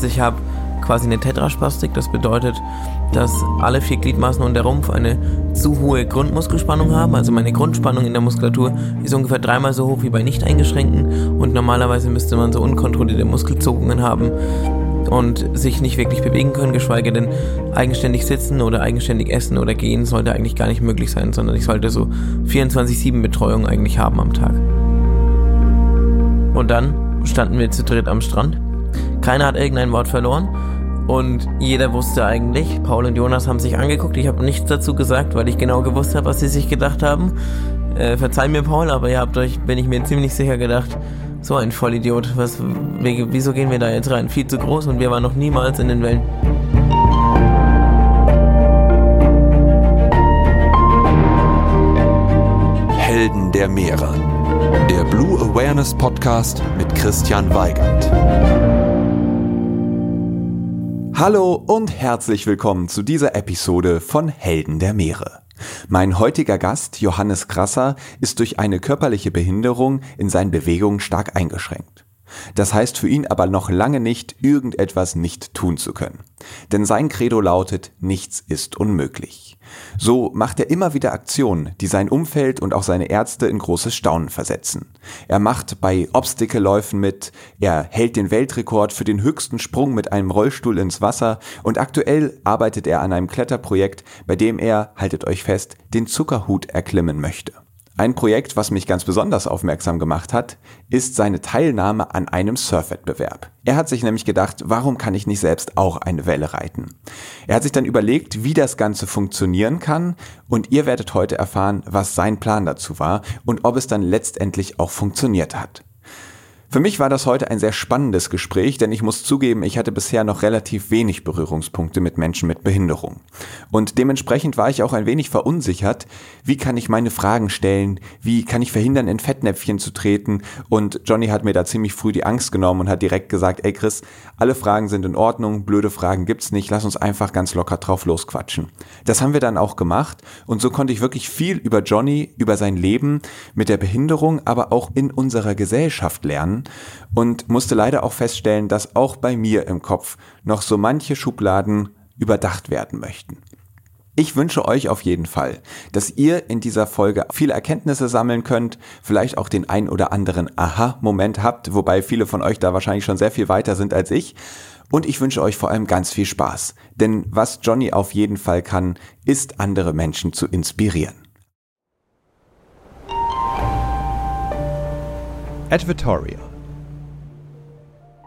Vorausgesetzt, ich habe quasi eine Tetraspastik. Das bedeutet, dass alle vier Gliedmaßen und der Rumpf eine zu hohe Grundmuskelspannung haben. Also meine Grundspannung in der Muskulatur ist ungefähr dreimal so hoch wie bei nicht eingeschränkten und normalerweise müsste man so unkontrollierte Muskelzuckungen haben und sich nicht wirklich bewegen können, geschweige denn eigenständig sitzen oder eigenständig essen oder gehen sollte eigentlich gar nicht möglich sein, sondern ich sollte so 24-7 Betreuung eigentlich haben am Tag. Und dann standen wir zu dritt am Strand. Keiner hat irgendein Wort verloren und jeder wusste eigentlich, Paul und Jonas haben sich angeguckt. Ich habe nichts dazu gesagt, weil ich genau gewusst habe, was sie sich gedacht haben. Äh, verzeih mir, Paul, aber ihr habt euch, bin ich mir ziemlich sicher gedacht, so ein Vollidiot. Was, wieso gehen wir da jetzt rein? Viel zu groß und wir waren noch niemals in den Wellen. Helden der Meere. Der Blue Awareness Podcast mit Christian Weigand. Hallo und herzlich willkommen zu dieser Episode von Helden der Meere. Mein heutiger Gast, Johannes Krasser, ist durch eine körperliche Behinderung in seinen Bewegungen stark eingeschränkt. Das heißt für ihn aber noch lange nicht, irgendetwas nicht tun zu können. Denn sein Credo lautet, nichts ist unmöglich. So macht er immer wieder Aktionen, die sein Umfeld und auch seine Ärzte in großes Staunen versetzen. Er macht bei Obstacle-Läufen mit, er hält den Weltrekord für den höchsten Sprung mit einem Rollstuhl ins Wasser und aktuell arbeitet er an einem Kletterprojekt, bei dem er, haltet euch fest, den Zuckerhut erklimmen möchte. Ein Projekt, was mich ganz besonders aufmerksam gemacht hat, ist seine Teilnahme an einem Surfwettbewerb. Er hat sich nämlich gedacht, warum kann ich nicht selbst auch eine Welle reiten? Er hat sich dann überlegt, wie das Ganze funktionieren kann und ihr werdet heute erfahren, was sein Plan dazu war und ob es dann letztendlich auch funktioniert hat. Für mich war das heute ein sehr spannendes Gespräch, denn ich muss zugeben, ich hatte bisher noch relativ wenig Berührungspunkte mit Menschen mit Behinderung. Und dementsprechend war ich auch ein wenig verunsichert, wie kann ich meine Fragen stellen, wie kann ich verhindern, in Fettnäpfchen zu treten. Und Johnny hat mir da ziemlich früh die Angst genommen und hat direkt gesagt, ey Chris, alle Fragen sind in Ordnung, blöde Fragen gibt's nicht, lass uns einfach ganz locker drauf losquatschen. Das haben wir dann auch gemacht und so konnte ich wirklich viel über Johnny, über sein Leben mit der Behinderung, aber auch in unserer Gesellschaft lernen und musste leider auch feststellen, dass auch bei mir im Kopf noch so manche Schubladen überdacht werden möchten. Ich wünsche euch auf jeden Fall, dass ihr in dieser Folge viele Erkenntnisse sammeln könnt, vielleicht auch den ein oder anderen Aha-Moment habt, wobei viele von euch da wahrscheinlich schon sehr viel weiter sind als ich. Und ich wünsche euch vor allem ganz viel Spaß. Denn was Johnny auf jeden Fall kann, ist andere Menschen zu inspirieren. Advertorial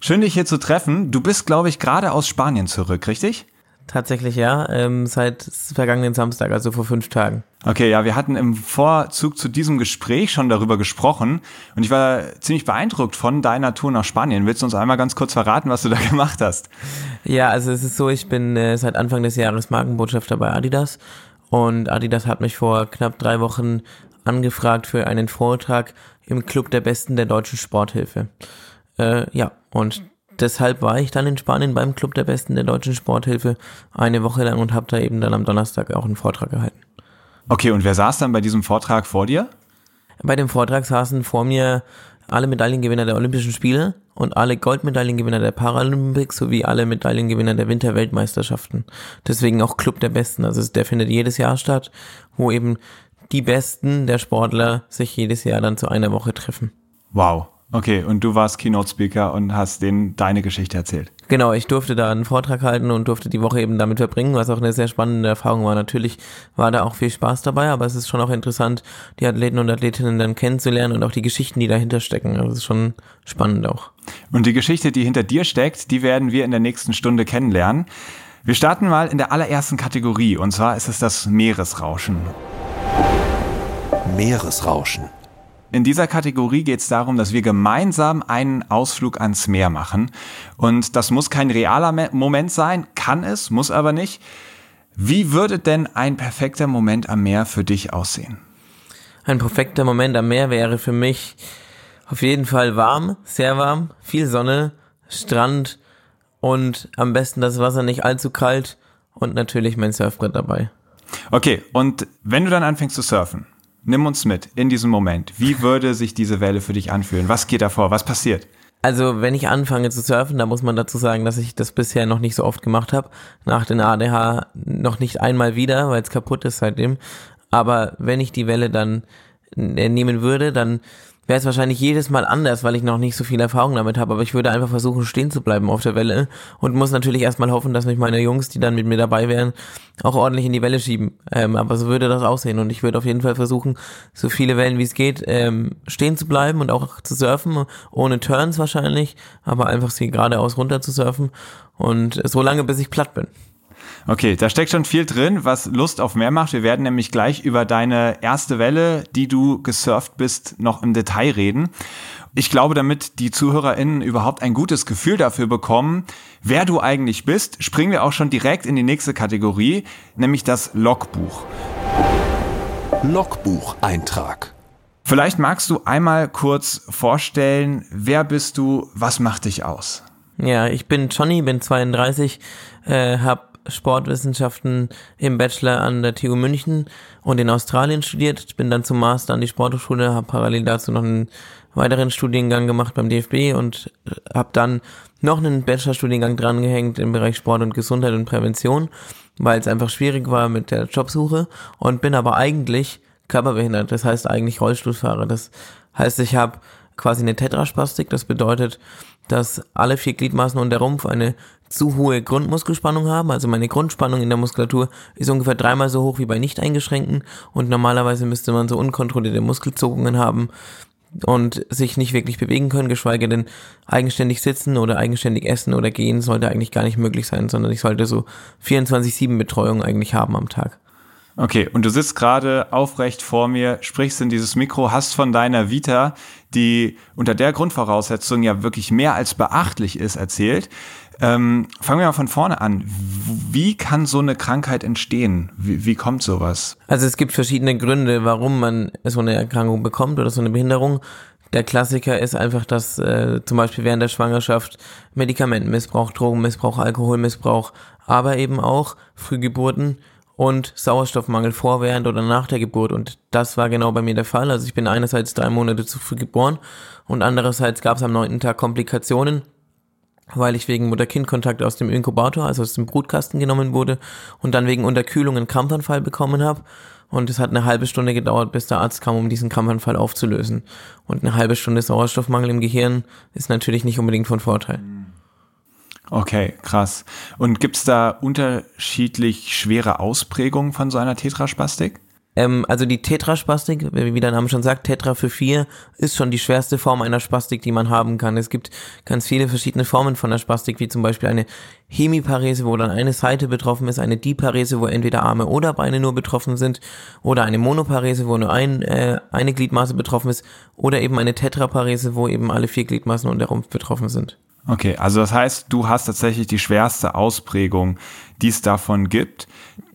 Schön dich hier zu treffen. Du bist, glaube ich, gerade aus Spanien zurück, richtig? Tatsächlich ja, ähm, seit vergangenen Samstag, also vor fünf Tagen. Okay, ja, wir hatten im Vorzug zu diesem Gespräch schon darüber gesprochen und ich war ziemlich beeindruckt von deiner Tour nach Spanien. Willst du uns einmal ganz kurz verraten, was du da gemacht hast? Ja, also es ist so, ich bin äh, seit Anfang des Jahres Markenbotschafter bei Adidas und Adidas hat mich vor knapp drei Wochen angefragt für einen Vortrag im Club der Besten der deutschen Sporthilfe. Äh, ja, und deshalb war ich dann in Spanien beim Club der Besten der deutschen Sporthilfe eine Woche lang und habe da eben dann am Donnerstag auch einen Vortrag gehalten. Okay, und wer saß dann bei diesem Vortrag vor dir? Bei dem Vortrag saßen vor mir alle Medaillengewinner der Olympischen Spiele und alle Goldmedaillengewinner der Paralympics sowie alle Medaillengewinner der Winterweltmeisterschaften. Deswegen auch Club der Besten. Also der findet jedes Jahr statt, wo eben die Besten der Sportler sich jedes Jahr dann zu einer Woche treffen. Wow. Okay, und du warst Keynote Speaker und hast denen deine Geschichte erzählt. Genau, ich durfte da einen Vortrag halten und durfte die Woche eben damit verbringen, was auch eine sehr spannende Erfahrung war. Natürlich war da auch viel Spaß dabei, aber es ist schon auch interessant, die Athleten und Athletinnen dann kennenzulernen und auch die Geschichten, die dahinter stecken. Also es ist schon spannend auch. Und die Geschichte, die hinter dir steckt, die werden wir in der nächsten Stunde kennenlernen. Wir starten mal in der allerersten Kategorie und zwar ist es das Meeresrauschen. Meeresrauschen. In dieser Kategorie geht es darum, dass wir gemeinsam einen Ausflug ans Meer machen. Und das muss kein realer Moment sein, kann es, muss aber nicht. Wie würde denn ein perfekter Moment am Meer für dich aussehen? Ein perfekter Moment am Meer wäre für mich auf jeden Fall warm, sehr warm, viel Sonne, Strand und am besten das Wasser nicht allzu kalt und natürlich mein Surfbrett dabei. Okay, und wenn du dann anfängst zu surfen, Nimm uns mit in diesem Moment. Wie würde sich diese Welle für dich anfühlen? Was geht da vor? Was passiert? Also, wenn ich anfange zu surfen, da muss man dazu sagen, dass ich das bisher noch nicht so oft gemacht habe. Nach den ADH noch nicht einmal wieder, weil es kaputt ist seitdem. Aber wenn ich die Welle dann nehmen würde, dann wäre es wahrscheinlich jedes Mal anders, weil ich noch nicht so viel Erfahrung damit habe, aber ich würde einfach versuchen, stehen zu bleiben auf der Welle und muss natürlich erstmal hoffen, dass mich meine Jungs, die dann mit mir dabei wären, auch ordentlich in die Welle schieben. Ähm, aber so würde das aussehen und ich würde auf jeden Fall versuchen, so viele Wellen wie es geht, ähm, stehen zu bleiben und auch zu surfen, ohne Turns wahrscheinlich, aber einfach sie geradeaus runter zu surfen und so lange, bis ich platt bin. Okay, da steckt schon viel drin, was Lust auf mehr macht. Wir werden nämlich gleich über deine erste Welle, die du gesurft bist, noch im Detail reden. Ich glaube, damit die ZuhörerInnen überhaupt ein gutes Gefühl dafür bekommen, wer du eigentlich bist, springen wir auch schon direkt in die nächste Kategorie, nämlich das Logbuch. Logbucheintrag. Vielleicht magst du einmal kurz vorstellen, wer bist du, was macht dich aus? Ja, ich bin Johnny, bin 32, äh, habe Sportwissenschaften im Bachelor an der TU München und in Australien studiert. Bin dann zum Master an die Sporthochschule, habe parallel dazu noch einen weiteren Studiengang gemacht beim DFB und habe dann noch einen Bachelorstudiengang drangehängt im Bereich Sport und Gesundheit und Prävention, weil es einfach schwierig war mit der Jobsuche und bin aber eigentlich körperbehindert, das heißt eigentlich Rollstuhlfahrer. Das heißt, ich habe quasi eine Tetraspastik, das bedeutet, dass alle vier Gliedmaßen und der Rumpf eine zu hohe Grundmuskelspannung haben. Also meine Grundspannung in der Muskulatur ist ungefähr dreimal so hoch wie bei nicht eingeschränkten und normalerweise müsste man so unkontrollierte Muskelzogungen haben und sich nicht wirklich bewegen können, geschweige denn eigenständig sitzen oder eigenständig essen oder gehen sollte eigentlich gar nicht möglich sein, sondern ich sollte so 24-7 Betreuung eigentlich haben am Tag. Okay, und du sitzt gerade aufrecht vor mir, sprichst in dieses Mikro, hast von deiner Vita, die unter der Grundvoraussetzung ja wirklich mehr als beachtlich ist, erzählt. Ähm, fangen wir mal von vorne an. Wie kann so eine Krankheit entstehen? Wie, wie kommt sowas? Also es gibt verschiedene Gründe, warum man so eine Erkrankung bekommt oder so eine Behinderung. Der Klassiker ist einfach, dass äh, zum Beispiel während der Schwangerschaft Medikamentenmissbrauch, Drogenmissbrauch, Alkoholmissbrauch, aber eben auch Frühgeburten und Sauerstoffmangel vor, während oder nach der Geburt. Und das war genau bei mir der Fall. Also ich bin einerseits drei Monate zu früh geboren und andererseits gab es am neunten Tag Komplikationen, weil ich wegen Mutter-Kind-Kontakt aus dem Inkubator, also aus dem Brutkasten genommen wurde und dann wegen Unterkühlung einen Krampfanfall bekommen habe. Und es hat eine halbe Stunde gedauert, bis der Arzt kam, um diesen Krampfanfall aufzulösen. Und eine halbe Stunde Sauerstoffmangel im Gehirn ist natürlich nicht unbedingt von Vorteil. Okay, krass. Und gibt's da unterschiedlich schwere Ausprägungen von so einer Tetraspastik? Ähm, also die Tetraspastik, wie der Name schon sagt, Tetra für vier, ist schon die schwerste Form einer Spastik, die man haben kann. Es gibt ganz viele verschiedene Formen von der Spastik, wie zum Beispiel eine Hemiparese, wo dann eine Seite betroffen ist, eine Diparese, wo entweder Arme oder Beine nur betroffen sind, oder eine Monoparese, wo nur ein, äh, eine Gliedmaße betroffen ist, oder eben eine Tetraparese, wo eben alle vier Gliedmaßen und der Rumpf betroffen sind. Okay, also das heißt, du hast tatsächlich die schwerste Ausprägung, die es davon gibt.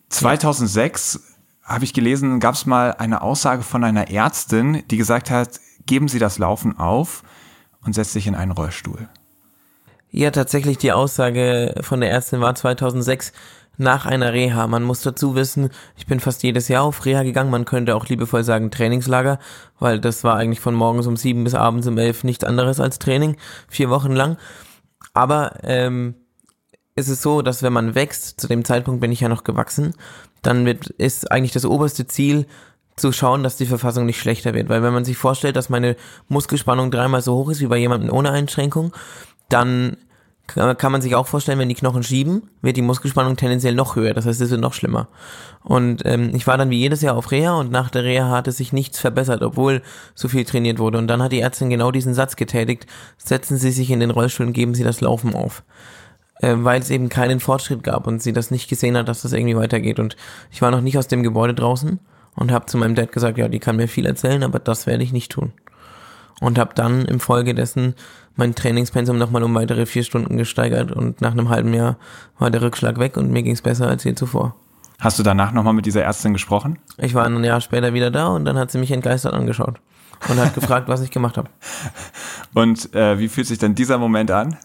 2006 habe ich gelesen, gab es mal eine Aussage von einer Ärztin, die gesagt hat, geben Sie das Laufen auf und setzen sich in einen Rollstuhl. Ja, tatsächlich die Aussage von der Ärztin war 2006 nach einer Reha. Man muss dazu wissen, ich bin fast jedes Jahr auf Reha gegangen. Man könnte auch liebevoll sagen Trainingslager, weil das war eigentlich von morgens um sieben bis abends um elf nichts anderes als Training, vier Wochen lang. Aber ähm, ist es so, dass wenn man wächst, zu dem Zeitpunkt bin ich ja noch gewachsen, dann wird, ist eigentlich das oberste Ziel, zu schauen, dass die Verfassung nicht schlechter wird. Weil wenn man sich vorstellt, dass meine Muskelspannung dreimal so hoch ist wie bei jemandem ohne Einschränkung, dann kann man sich auch vorstellen, wenn die Knochen schieben, wird die Muskelspannung tendenziell noch höher. Das heißt, es wird noch schlimmer. Und ähm, ich war dann wie jedes Jahr auf Reha und nach der Reha hatte sich nichts verbessert, obwohl so viel trainiert wurde. Und dann hat die Ärztin genau diesen Satz getätigt, setzen Sie sich in den Rollstuhl und geben Sie das Laufen auf äh, weil es eben keinen Fortschritt gab und sie das nicht gesehen hat, dass das irgendwie weitergeht. Und ich war noch nicht aus dem Gebäude draußen und habe zu meinem Dad gesagt, ja, die kann mir viel erzählen, aber das werde ich nicht tun. Und habe dann im Folge dessen mein Trainingspensum nochmal um weitere vier Stunden gesteigert und nach einem halben Jahr war der Rückschlag weg und mir ging es besser als je zuvor. Hast du danach nochmal mit dieser Ärztin gesprochen? Ich war ein Jahr später wieder da und dann hat sie mich entgeistert angeschaut und hat gefragt, was ich gemacht habe. Und äh, wie fühlt sich denn dieser Moment an?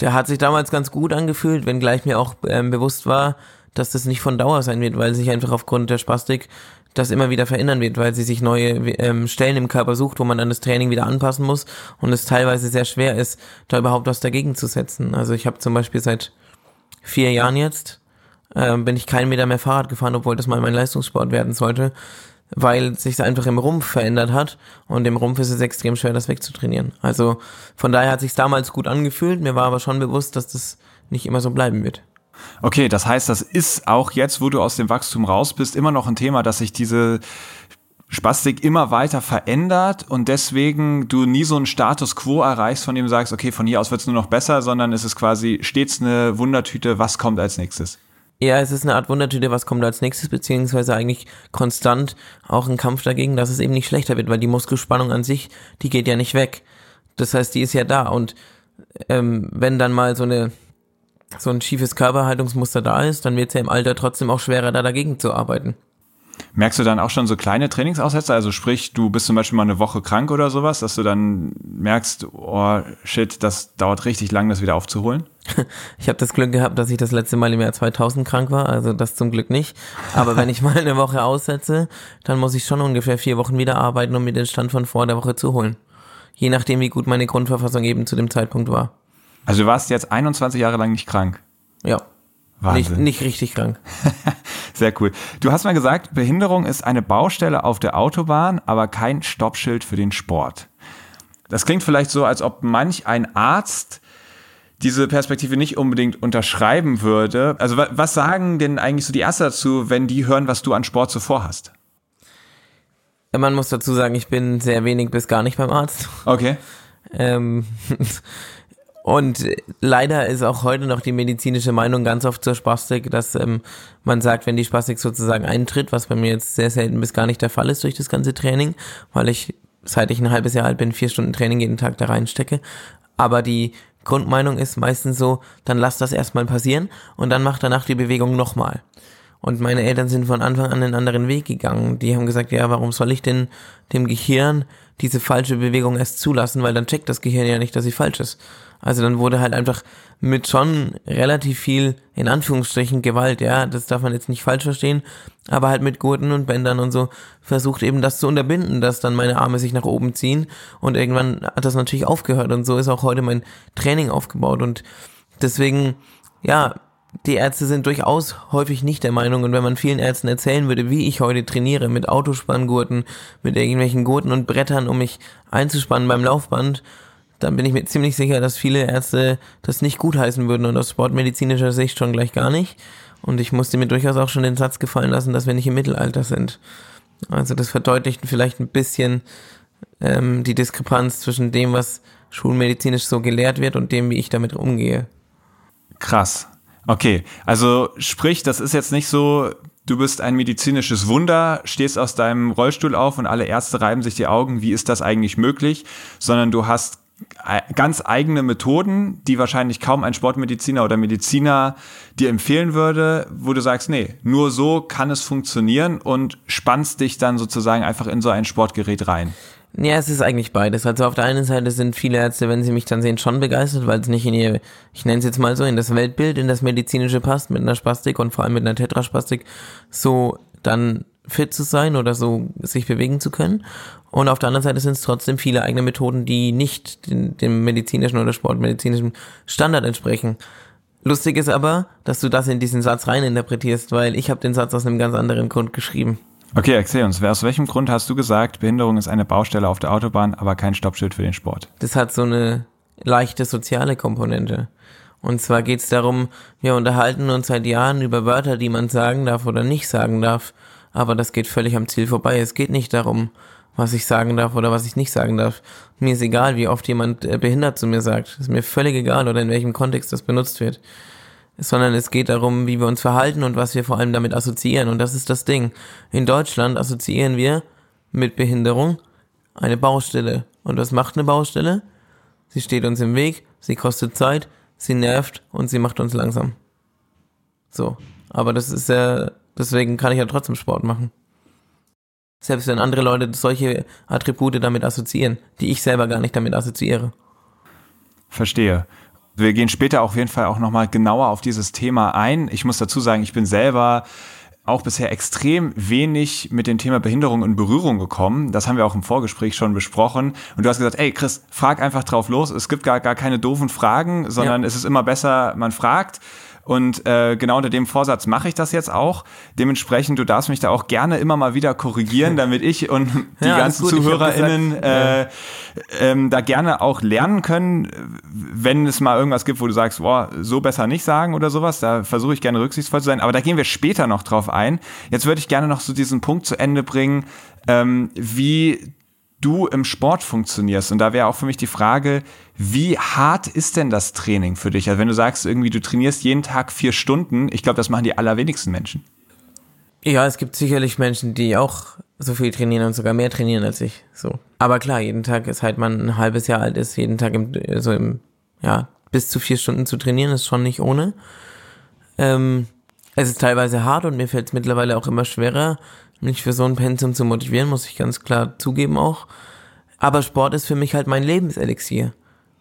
Der hat sich damals ganz gut angefühlt, wenngleich mir auch ähm, bewusst war, dass das nicht von Dauer sein wird, weil sich einfach aufgrund der Spastik das immer wieder verändern wird, weil sie sich neue ähm, Stellen im Körper sucht, wo man dann das Training wieder anpassen muss und es teilweise sehr schwer ist, da überhaupt was dagegen zu setzen. Also ich habe zum Beispiel seit vier Jahren jetzt äh, bin ich keinen Meter mehr Fahrrad gefahren, obwohl das mal mein Leistungssport werden sollte, weil sich einfach im Rumpf verändert hat und im Rumpf ist es extrem schwer, das wegzutrainieren. Also von daher hat sich damals gut angefühlt, mir war aber schon bewusst, dass das nicht immer so bleiben wird. Okay, das heißt, das ist auch jetzt, wo du aus dem Wachstum raus bist, immer noch ein Thema, dass sich diese Spastik immer weiter verändert und deswegen du nie so einen Status quo erreichst, von dem du sagst, okay, von hier aus wird es nur noch besser, sondern es ist quasi stets eine Wundertüte, was kommt als nächstes. Ja, es ist eine Art Wundertüte, was kommt als nächstes, beziehungsweise eigentlich konstant auch ein Kampf dagegen, dass es eben nicht schlechter wird, weil die Muskelspannung an sich, die geht ja nicht weg. Das heißt, die ist ja da und ähm, wenn dann mal so eine so ein schiefes Körperhaltungsmuster da ist, dann wird es ja im Alter trotzdem auch schwerer, da dagegen zu arbeiten. Merkst du dann auch schon so kleine Trainingsaussätze? Also sprich, du bist zum Beispiel mal eine Woche krank oder sowas, dass du dann merkst, oh shit, das dauert richtig lang, das wieder aufzuholen? Ich habe das Glück gehabt, dass ich das letzte Mal im Jahr 2000 krank war, also das zum Glück nicht. Aber wenn ich mal eine Woche aussetze, dann muss ich schon ungefähr vier Wochen wieder arbeiten, um mir den Stand von vor der Woche zu holen. Je nachdem, wie gut meine Grundverfassung eben zu dem Zeitpunkt war. Also du warst jetzt 21 Jahre lang nicht krank? Ja. Wahnsinn. Nicht, nicht richtig krank. Sehr cool. Du hast mal gesagt, Behinderung ist eine Baustelle auf der Autobahn, aber kein Stoppschild für den Sport. Das klingt vielleicht so, als ob manch ein Arzt diese Perspektive nicht unbedingt unterschreiben würde. Also was sagen denn eigentlich so die Ärzte dazu, wenn die hören, was du an Sport so vorhast? Man muss dazu sagen, ich bin sehr wenig bis gar nicht beim Arzt. Okay. Ähm, und leider ist auch heute noch die medizinische Meinung ganz oft zur Spastik, dass ähm, man sagt, wenn die Spastik sozusagen eintritt, was bei mir jetzt sehr selten bis gar nicht der Fall ist durch das ganze Training, weil ich seit ich ein halbes Jahr alt bin, vier Stunden Training jeden Tag da reinstecke. Aber die Grundmeinung ist meistens so, dann lass das erstmal passieren und dann mach danach die Bewegung nochmal. Und meine Eltern sind von Anfang an einen anderen Weg gegangen. Die haben gesagt, ja, warum soll ich denn dem Gehirn diese falsche Bewegung erst zulassen, weil dann checkt das Gehirn ja nicht, dass sie falsch ist. Also dann wurde halt einfach mit schon relativ viel, in Anführungsstrichen, Gewalt, ja, das darf man jetzt nicht falsch verstehen, aber halt mit Gurten und Bändern und so versucht eben das zu unterbinden, dass dann meine Arme sich nach oben ziehen und irgendwann hat das natürlich aufgehört und so ist auch heute mein Training aufgebaut und deswegen, ja, die Ärzte sind durchaus häufig nicht der Meinung und wenn man vielen Ärzten erzählen würde, wie ich heute trainiere, mit Autospanngurten, mit irgendwelchen Gurten und Brettern, um mich einzuspannen beim Laufband dann bin ich mir ziemlich sicher, dass viele Ärzte das nicht gutheißen würden und aus sportmedizinischer Sicht schon gleich gar nicht. Und ich musste mir durchaus auch schon den Satz gefallen lassen, dass wir nicht im Mittelalter sind. Also das verdeutlicht vielleicht ein bisschen ähm, die Diskrepanz zwischen dem, was schulmedizinisch so gelehrt wird und dem, wie ich damit umgehe. Krass. Okay, also sprich, das ist jetzt nicht so, du bist ein medizinisches Wunder, stehst aus deinem Rollstuhl auf und alle Ärzte reiben sich die Augen, wie ist das eigentlich möglich, sondern du hast ganz eigene Methoden, die wahrscheinlich kaum ein Sportmediziner oder Mediziner dir empfehlen würde, wo du sagst, nee, nur so kann es funktionieren und spannst dich dann sozusagen einfach in so ein Sportgerät rein. Ja, es ist eigentlich beides. Also auf der einen Seite sind viele Ärzte, wenn sie mich dann sehen, schon begeistert, weil es nicht in ihr, ich nenne es jetzt mal so, in das Weltbild, in das medizinische passt, mit einer Spastik und vor allem mit einer Tetraspastik, so dann fit zu sein oder so sich bewegen zu können. Und auf der anderen Seite sind es trotzdem viele eigene Methoden, die nicht den, dem medizinischen oder sportmedizinischen Standard entsprechen. Lustig ist aber, dass du das in diesen Satz reininterpretierst, weil ich habe den Satz aus einem ganz anderen Grund geschrieben. Okay, erzähl uns, aus welchem Grund hast du gesagt, Behinderung ist eine Baustelle auf der Autobahn, aber kein Stoppschild für den Sport? Das hat so eine leichte soziale Komponente. Und zwar geht es darum, wir unterhalten uns seit Jahren über Wörter, die man sagen darf oder nicht sagen darf, aber das geht völlig am Ziel vorbei. Es geht nicht darum, was ich sagen darf oder was ich nicht sagen darf. Mir ist egal, wie oft jemand äh, behindert zu mir sagt. Ist mir völlig egal oder in welchem Kontext das benutzt wird sondern es geht darum, wie wir uns verhalten und was wir vor allem damit assoziieren. Und das ist das Ding. In Deutschland assoziieren wir mit Behinderung eine Baustelle. Und was macht eine Baustelle? Sie steht uns im Weg, sie kostet Zeit, sie nervt und sie macht uns langsam. So. Aber das ist ja, deswegen kann ich ja trotzdem Sport machen. Selbst wenn andere Leute solche Attribute damit assoziieren, die ich selber gar nicht damit assoziiere. Verstehe. Wir gehen später auf jeden Fall auch nochmal genauer auf dieses Thema ein. Ich muss dazu sagen, ich bin selber auch bisher extrem wenig mit dem Thema Behinderung in Berührung gekommen. Das haben wir auch im Vorgespräch schon besprochen. Und du hast gesagt, ey Chris, frag einfach drauf los. Es gibt gar, gar keine doofen Fragen, sondern ja. es ist immer besser, man fragt. Und äh, genau unter dem Vorsatz mache ich das jetzt auch. Dementsprechend, du darfst mich da auch gerne immer mal wieder korrigieren, damit ich und die ja, ganzen ZuhörerInnen äh, ähm, da gerne auch lernen können, wenn es mal irgendwas gibt, wo du sagst, boah, so besser nicht sagen oder sowas. Da versuche ich gerne rücksichtsvoll zu sein. Aber da gehen wir später noch drauf ein. Jetzt würde ich gerne noch so diesen Punkt zu Ende bringen, ähm, wie du im Sport funktionierst. Und da wäre auch für mich die Frage, wie hart ist denn das Training für dich? Also wenn du sagst, irgendwie du trainierst jeden Tag vier Stunden, ich glaube, das machen die allerwenigsten Menschen. Ja, es gibt sicherlich Menschen, die auch so viel trainieren und sogar mehr trainieren als ich. So. Aber klar, jeden Tag ist halt man ein halbes Jahr alt ist, jeden Tag im, so im, ja, bis zu vier Stunden zu trainieren, ist schon nicht ohne. Ähm, es ist teilweise hart und mir fällt es mittlerweile auch immer schwerer, mich für so ein Pensum zu motivieren, muss ich ganz klar zugeben auch. Aber Sport ist für mich halt mein Lebenselixier.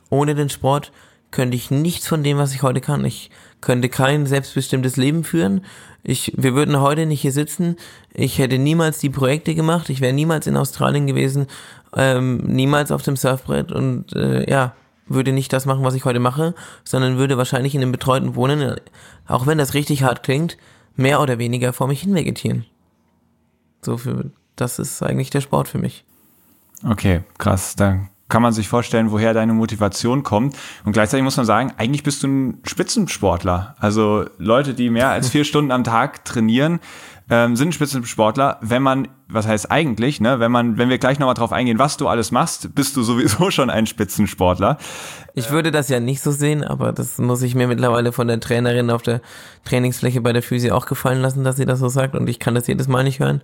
Ohne den Sport könnte ich nichts von dem, was ich heute kann. Ich könnte kein selbstbestimmtes Leben führen. Ich, wir würden heute nicht hier sitzen. Ich hätte niemals die Projekte gemacht. Ich wäre niemals in Australien gewesen. Ähm, niemals auf dem Surfbrett und äh, ja, würde nicht das machen, was ich heute mache, sondern würde wahrscheinlich in einem betreuten Wohnen, auch wenn das richtig hart klingt, mehr oder weniger vor mich hin vegetieren. So für, das ist eigentlich der Sport für mich. Okay, krass. Da kann man sich vorstellen, woher deine Motivation kommt. Und gleichzeitig muss man sagen, eigentlich bist du ein Spitzensportler. Also Leute, die mehr als vier Stunden am Tag trainieren, ähm, sind Spitzensportler. Wenn man, was heißt eigentlich, ne, wenn man, wenn wir gleich nochmal drauf eingehen, was du alles machst, bist du sowieso schon ein Spitzensportler. Ich würde das ja nicht so sehen, aber das muss ich mir mittlerweile von der Trainerin auf der Trainingsfläche bei der Physio auch gefallen lassen, dass sie das so sagt und ich kann das jedes Mal nicht hören.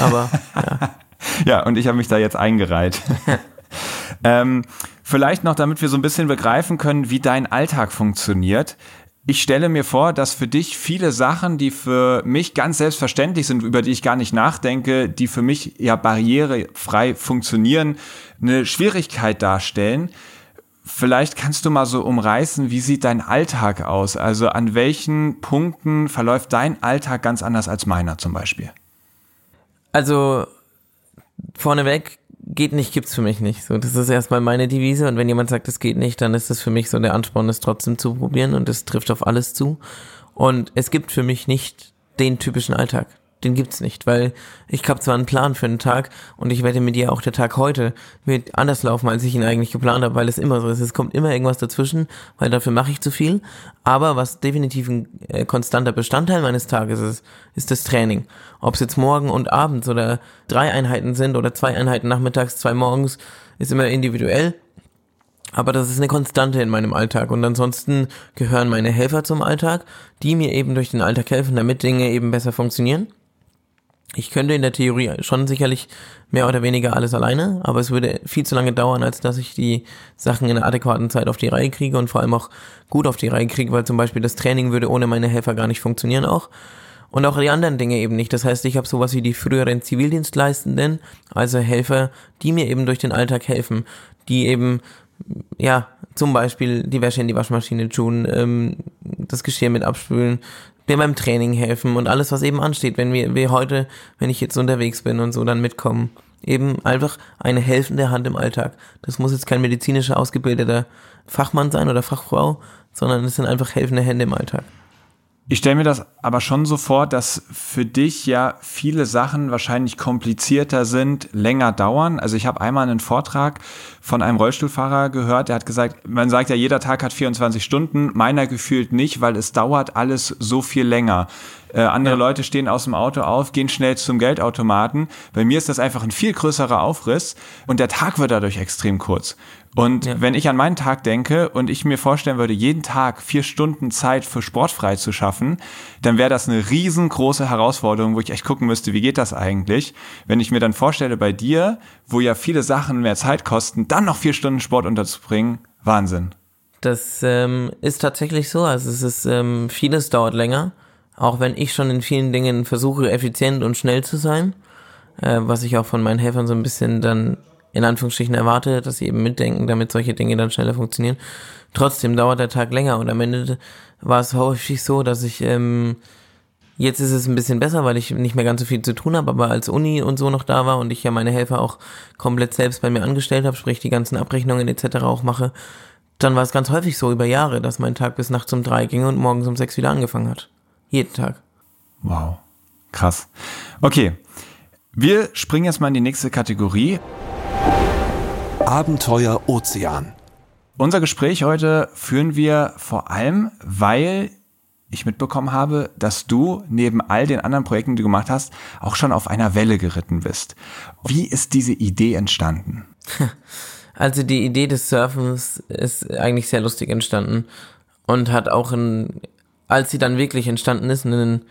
Aber ja. ja, und ich habe mich da jetzt eingereiht. ähm, vielleicht noch, damit wir so ein bisschen begreifen können, wie dein Alltag funktioniert ich stelle mir vor, dass für dich viele Sachen, die für mich ganz selbstverständlich sind, über die ich gar nicht nachdenke, die für mich ja barrierefrei funktionieren, eine Schwierigkeit darstellen. Vielleicht kannst du mal so umreißen, wie sieht dein Alltag aus? Also an welchen Punkten verläuft dein Alltag ganz anders als meiner zum Beispiel? Also vorneweg geht nicht, gibt's für mich nicht. So, das ist erstmal meine Devise und wenn jemand sagt, es geht nicht, dann ist das für mich so der Ansporn, es trotzdem zu probieren und es trifft auf alles zu. Und es gibt für mich nicht den typischen Alltag den gibt's nicht, weil ich habe zwar einen Plan für einen Tag und ich wette mit dir auch der Tag heute wird anders laufen, als ich ihn eigentlich geplant habe, weil es immer so ist. Es kommt immer irgendwas dazwischen, weil dafür mache ich zu viel. Aber was definitiv ein äh, konstanter Bestandteil meines Tages ist, ist das Training. Ob es jetzt morgen und abends oder drei Einheiten sind oder zwei Einheiten nachmittags, zwei morgens, ist immer individuell. Aber das ist eine Konstante in meinem Alltag. Und ansonsten gehören meine Helfer zum Alltag, die mir eben durch den Alltag helfen, damit Dinge eben besser funktionieren. Ich könnte in der Theorie schon sicherlich mehr oder weniger alles alleine, aber es würde viel zu lange dauern, als dass ich die Sachen in einer adäquaten Zeit auf die Reihe kriege und vor allem auch gut auf die Reihe kriege, weil zum Beispiel das Training würde ohne meine Helfer gar nicht funktionieren auch. Und auch die anderen Dinge eben nicht. Das heißt, ich habe sowas wie die früheren Zivildienstleistenden, also Helfer, die mir eben durch den Alltag helfen, die eben, ja, zum Beispiel die Wäsche in die Waschmaschine tun, ähm, das Geschirr mit abspülen, mir beim Training helfen und alles, was eben ansteht, wenn wir, wir heute, wenn ich jetzt unterwegs bin und so, dann mitkommen. Eben einfach eine helfende Hand im Alltag. Das muss jetzt kein medizinischer ausgebildeter Fachmann sein oder Fachfrau, sondern es sind einfach helfende Hände im Alltag. Ich stelle mir das aber schon so vor, dass für dich ja viele Sachen wahrscheinlich komplizierter sind, länger dauern. Also ich habe einmal einen Vortrag von einem Rollstuhlfahrer gehört, der hat gesagt, man sagt ja, jeder Tag hat 24 Stunden, meiner gefühlt nicht, weil es dauert alles so viel länger. Äh, andere ja. Leute stehen aus dem Auto auf, gehen schnell zum Geldautomaten. Bei mir ist das einfach ein viel größerer Aufriss und der Tag wird dadurch extrem kurz. Und ja. wenn ich an meinen Tag denke und ich mir vorstellen würde, jeden Tag vier Stunden Zeit für Sport frei zu schaffen, dann wäre das eine riesengroße Herausforderung, wo ich echt gucken müsste, wie geht das eigentlich? Wenn ich mir dann vorstelle, bei dir, wo ja viele Sachen mehr Zeit kosten, dann noch vier Stunden Sport unterzubringen, Wahnsinn. Das ähm, ist tatsächlich so. Also es ist ähm, vieles dauert länger, auch wenn ich schon in vielen Dingen versuche, effizient und schnell zu sein, äh, was ich auch von meinen Helfern so ein bisschen dann in Anführungsstrichen erwarte, dass sie eben mitdenken, damit solche Dinge dann schneller funktionieren. Trotzdem dauert der Tag länger und am Ende war es häufig so, dass ich ähm, Jetzt ist es ein bisschen besser, weil ich nicht mehr ganz so viel zu tun habe, aber als Uni und so noch da war und ich ja meine Helfer auch komplett selbst bei mir angestellt habe, sprich die ganzen Abrechnungen etc. auch mache, dann war es ganz häufig so über Jahre, dass mein Tag bis nachts um drei ging und morgens um sechs wieder angefangen hat. Jeden Tag. Wow. Krass. Okay. Wir springen jetzt mal in die nächste Kategorie. Abenteuer Ozean. Unser Gespräch heute führen wir vor allem, weil ich mitbekommen habe, dass du neben all den anderen Projekten, die du gemacht hast, auch schon auf einer Welle geritten bist. Wie ist diese Idee entstanden? Also die Idee des Surfens ist eigentlich sehr lustig entstanden und hat auch, in, als sie dann wirklich entstanden ist, einen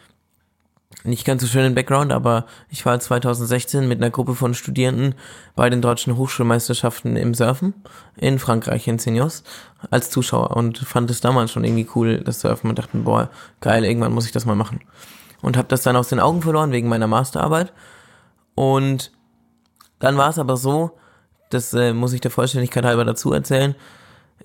nicht ganz so schönen Background, aber ich war 2016 mit einer Gruppe von Studierenden bei den deutschen Hochschulmeisterschaften im Surfen in Frankreich, in Seniors, als Zuschauer und fand es damals schon irgendwie cool, das Surfen und dachte, boah, geil, irgendwann muss ich das mal machen. Und habe das dann aus den Augen verloren wegen meiner Masterarbeit. Und dann war es aber so, das äh, muss ich der Vollständigkeit halber dazu erzählen,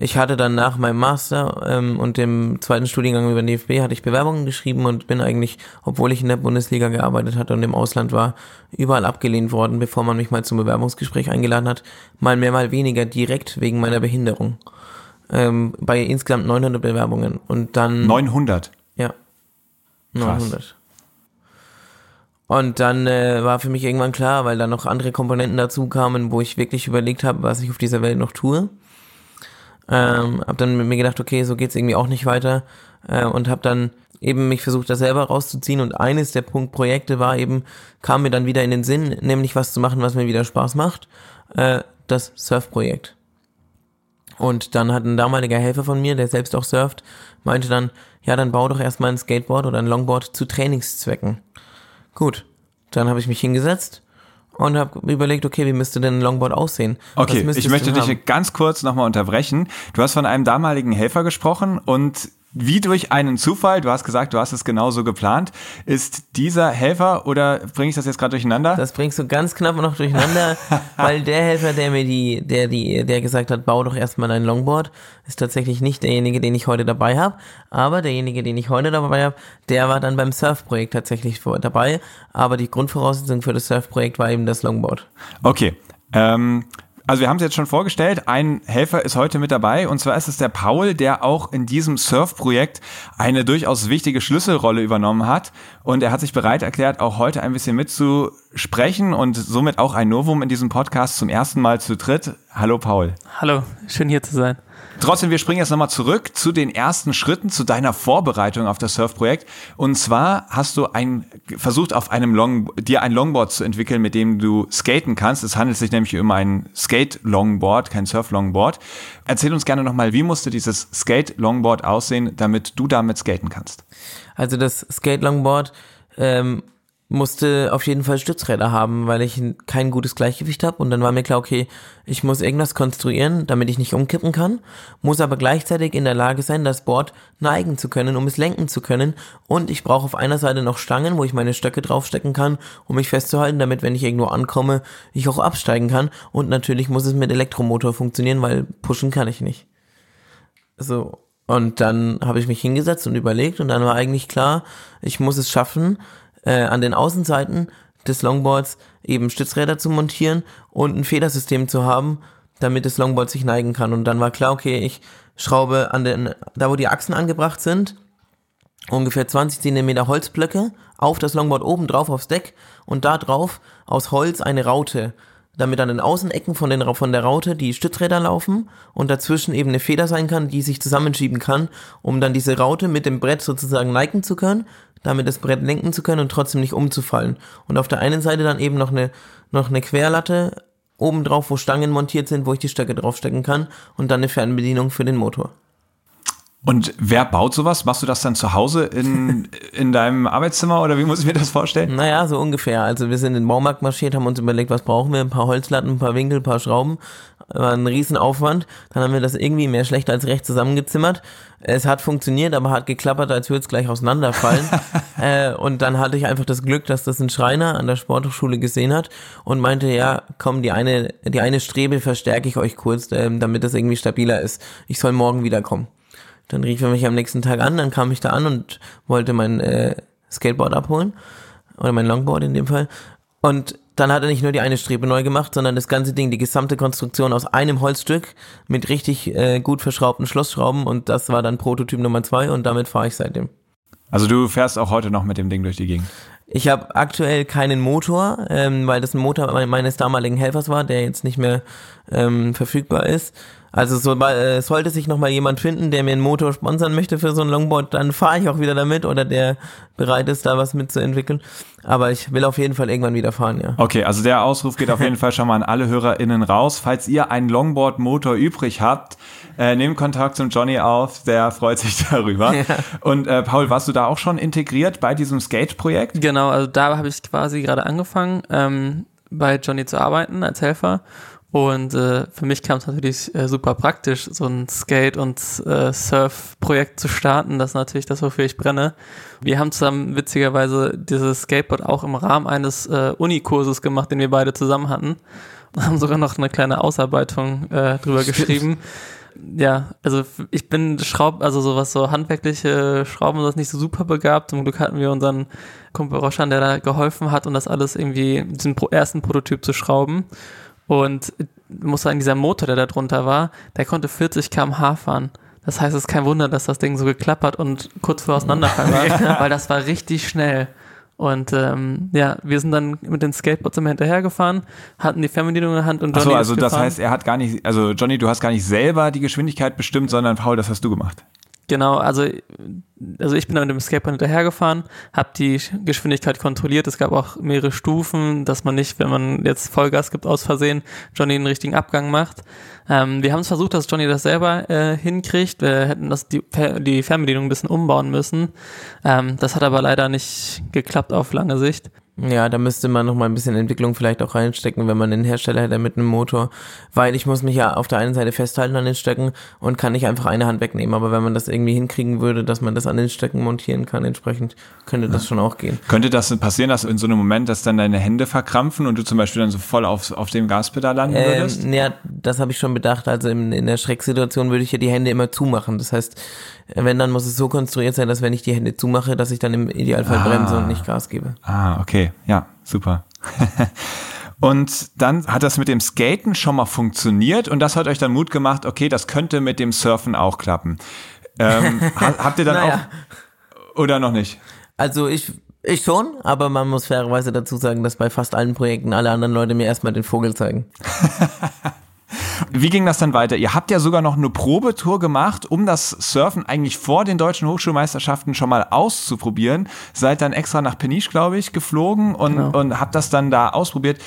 ich hatte dann nach meinem Master ähm, und dem zweiten Studiengang über den DFB hatte ich Bewerbungen geschrieben und bin eigentlich, obwohl ich in der Bundesliga gearbeitet hatte und im Ausland war, überall abgelehnt worden, bevor man mich mal zum Bewerbungsgespräch eingeladen hat. Mal mehr, mal weniger direkt wegen meiner Behinderung. Ähm, bei insgesamt 900 Bewerbungen und dann 900. Ja. 900. Krass. Und dann äh, war für mich irgendwann klar, weil da noch andere Komponenten dazu kamen, wo ich wirklich überlegt habe, was ich auf dieser Welt noch tue ähm, hab dann mit mir gedacht, okay, so geht's irgendwie auch nicht weiter äh, und habe dann eben mich versucht, da selber rauszuziehen und eines der Punktprojekte war eben, kam mir dann wieder in den Sinn, nämlich was zu machen, was mir wieder Spaß macht, äh, das Surfprojekt. Und dann hat ein damaliger Helfer von mir, der selbst auch surft, meinte dann, ja, dann bau doch erstmal ein Skateboard oder ein Longboard zu Trainingszwecken. Gut, dann habe ich mich hingesetzt und habe überlegt, okay, wie müsste denn ein Longboard aussehen? Okay, ich möchte dich ganz kurz nochmal unterbrechen. Du hast von einem damaligen Helfer gesprochen und wie durch einen Zufall, du hast gesagt, du hast es genauso geplant, ist dieser Helfer oder bringe ich das jetzt gerade durcheinander? Das bringst du ganz knapp noch durcheinander, weil der Helfer, der mir die, der die, der gesagt hat, bau doch erstmal dein Longboard, ist tatsächlich nicht derjenige, den ich heute dabei habe, aber derjenige, den ich heute dabei habe, der war dann beim Surfprojekt tatsächlich dabei, aber die Grundvoraussetzung für das Surfprojekt war eben das Longboard. Okay. Ähm, also wir haben es jetzt schon vorgestellt, ein Helfer ist heute mit dabei und zwar ist es der Paul, der auch in diesem Surf-Projekt eine durchaus wichtige Schlüsselrolle übernommen hat und er hat sich bereit erklärt, auch heute ein bisschen mitzusprechen und somit auch ein Novum in diesem Podcast zum ersten Mal zu dritt. Hallo Paul. Hallo, schön hier zu sein. Trotzdem, wir springen jetzt nochmal zurück zu den ersten Schritten, zu deiner Vorbereitung auf das Surfprojekt. Und zwar hast du ein, versucht, auf einem Long, dir ein Longboard zu entwickeln, mit dem du skaten kannst. Es handelt sich nämlich um ein Skate-Longboard, kein Surf-Longboard. Erzähl uns gerne nochmal, wie musste dieses Skate-Longboard aussehen, damit du damit skaten kannst? Also das Skate-Longboard ähm, musste auf jeden Fall Stützräder haben, weil ich kein gutes Gleichgewicht habe. Und dann war mir klar, okay, ich muss irgendwas konstruieren, damit ich nicht umkippen kann, muss aber gleichzeitig in der Lage sein, das Board neigen zu können, um es lenken zu können. Und ich brauche auf einer Seite noch Stangen, wo ich meine Stöcke draufstecken kann, um mich festzuhalten, damit, wenn ich irgendwo ankomme, ich auch absteigen kann. Und natürlich muss es mit Elektromotor funktionieren, weil pushen kann ich nicht. So. Und dann habe ich mich hingesetzt und überlegt und dann war eigentlich klar, ich muss es schaffen, äh, an den Außenseiten des Longboards eben Stützräder zu montieren und ein Federsystem zu haben, damit das Longboard sich neigen kann. Und dann war klar, okay, ich schraube an den, da wo die Achsen angebracht sind, ungefähr 20 cm Holzblöcke auf das Longboard oben drauf aufs Deck und da drauf aus Holz eine Raute damit an den Außenecken von, den, von der Raute die Stützräder laufen und dazwischen eben eine Feder sein kann, die sich zusammenschieben kann, um dann diese Raute mit dem Brett sozusagen neigen zu können, damit das Brett lenken zu können und trotzdem nicht umzufallen. Und auf der einen Seite dann eben noch eine, noch eine Querlatte oben drauf, wo Stangen montiert sind, wo ich die Stöcke draufstecken kann und dann eine Fernbedienung für den Motor. Und wer baut sowas? Machst du das dann zu Hause in, in deinem Arbeitszimmer oder wie muss ich mir das vorstellen? Naja, so ungefähr. Also wir sind in den Baumarkt marschiert, haben uns überlegt, was brauchen wir? Ein paar Holzlatten, ein paar Winkel, ein paar Schrauben. War ein Riesenaufwand. Dann haben wir das irgendwie mehr schlecht als recht zusammengezimmert. Es hat funktioniert, aber hat geklappert, als würde es gleich auseinanderfallen. äh, und dann hatte ich einfach das Glück, dass das ein Schreiner an der Sporthochschule gesehen hat und meinte, ja, komm, die eine, die eine Strebe verstärke ich euch kurz, äh, damit das irgendwie stabiler ist. Ich soll morgen wiederkommen. Dann rief er mich am nächsten Tag an, dann kam ich da an und wollte mein äh, Skateboard abholen. Oder mein Longboard in dem Fall. Und dann hat er nicht nur die eine Strebe neu gemacht, sondern das ganze Ding, die gesamte Konstruktion aus einem Holzstück mit richtig äh, gut verschraubten Schlossschrauben und das war dann Prototyp Nummer zwei und damit fahre ich seitdem. Also du fährst auch heute noch mit dem Ding durch die Gegend? Ich habe aktuell keinen Motor, ähm, weil das ein Motor meines damaligen Helfers war, der jetzt nicht mehr ähm, verfügbar ist. Also so, äh, sollte sich noch mal jemand finden, der mir einen Motor sponsern möchte für so ein Longboard, dann fahre ich auch wieder damit oder der bereit ist, da was mitzuentwickeln. Aber ich will auf jeden Fall irgendwann wieder fahren, ja. Okay, also der Ausruf geht auf jeden Fall schon mal an alle HörerInnen raus. Falls ihr einen Longboard-Motor übrig habt, äh, nehmt Kontakt zum Johnny auf, der freut sich darüber. Ja. Und äh, Paul, warst du da auch schon integriert bei diesem Skate-Projekt? Genau, also da habe ich quasi gerade angefangen, ähm, bei Johnny zu arbeiten als Helfer und äh, für mich kam es natürlich äh, super praktisch, so ein Skate- und äh, Surf-Projekt zu starten. Das ist natürlich das, wofür ich brenne. Wir haben zusammen witzigerweise dieses Skateboard auch im Rahmen eines äh, Unikurses gemacht, den wir beide zusammen hatten. Und haben sogar noch eine kleine Ausarbeitung äh, drüber geschrieben. Ja, also ich bin Schraub, also sowas so handwerkliche Schrauben und das nicht so super begabt. Zum Glück hatten wir unseren Kumpel Roschan, der da geholfen hat um das alles irgendwie, diesen ersten Prototyp zu schrauben. Und muss sagen, dieser Motor, der da drunter war, der konnte 40 km/h fahren. Das heißt, es ist kein Wunder, dass das Ding so geklappert und kurz vor Auseinanderfallen war, weil das war richtig schnell. Und ähm, ja, wir sind dann mit den Skateboards immer hinterhergefahren, hatten die Fernbedienung in der Hand und Johnny Achso, also das heißt, er hat gar nicht, also Johnny, du hast gar nicht selber die Geschwindigkeit bestimmt, sondern Paul, das hast du gemacht. Genau, also, also ich bin dann mit dem Skateboard hinterhergefahren, habe die Geschwindigkeit kontrolliert. Es gab auch mehrere Stufen, dass man nicht, wenn man jetzt Vollgas gibt aus Versehen, Johnny den richtigen Abgang macht. Ähm, wir haben es versucht, dass Johnny das selber äh, hinkriegt. Wir hätten das die, die Fernbedienung ein bisschen umbauen müssen. Ähm, das hat aber leider nicht geklappt auf lange Sicht. Ja, da müsste man noch mal ein bisschen Entwicklung vielleicht auch reinstecken, wenn man den Hersteller hätte mit einem Motor, weil ich muss mich ja auf der einen Seite festhalten an den Stöcken und kann nicht einfach eine Hand wegnehmen, aber wenn man das irgendwie hinkriegen würde, dass man das an den Stöcken montieren kann, entsprechend könnte das ja. schon auch gehen. Könnte das passieren, dass in so einem Moment, dass dann deine Hände verkrampfen und du zum Beispiel dann so voll auf, auf dem Gaspedal landen ähm, würdest? Ja, das habe ich schon bedacht, also in, in der Schrecksituation würde ich ja die Hände immer zumachen, das heißt, wenn, dann muss es so konstruiert sein, dass wenn ich die Hände zumache, dass ich dann im Idealfall ah. bremse und nicht Gas gebe. Ah, okay. Ja, super. Und dann hat das mit dem Skaten schon mal funktioniert und das hat euch dann Mut gemacht, okay, das könnte mit dem Surfen auch klappen. Ähm, habt ihr dann naja. auch oder noch nicht? Also ich ich schon, aber man muss fairerweise dazu sagen, dass bei fast allen Projekten alle anderen Leute mir erstmal den Vogel zeigen. Wie ging das dann weiter? Ihr habt ja sogar noch eine Probetour gemacht, um das Surfen eigentlich vor den deutschen Hochschulmeisterschaften schon mal auszuprobieren. Seid dann extra nach Peniche, glaube ich, geflogen und, genau. und habt das dann da ausprobiert.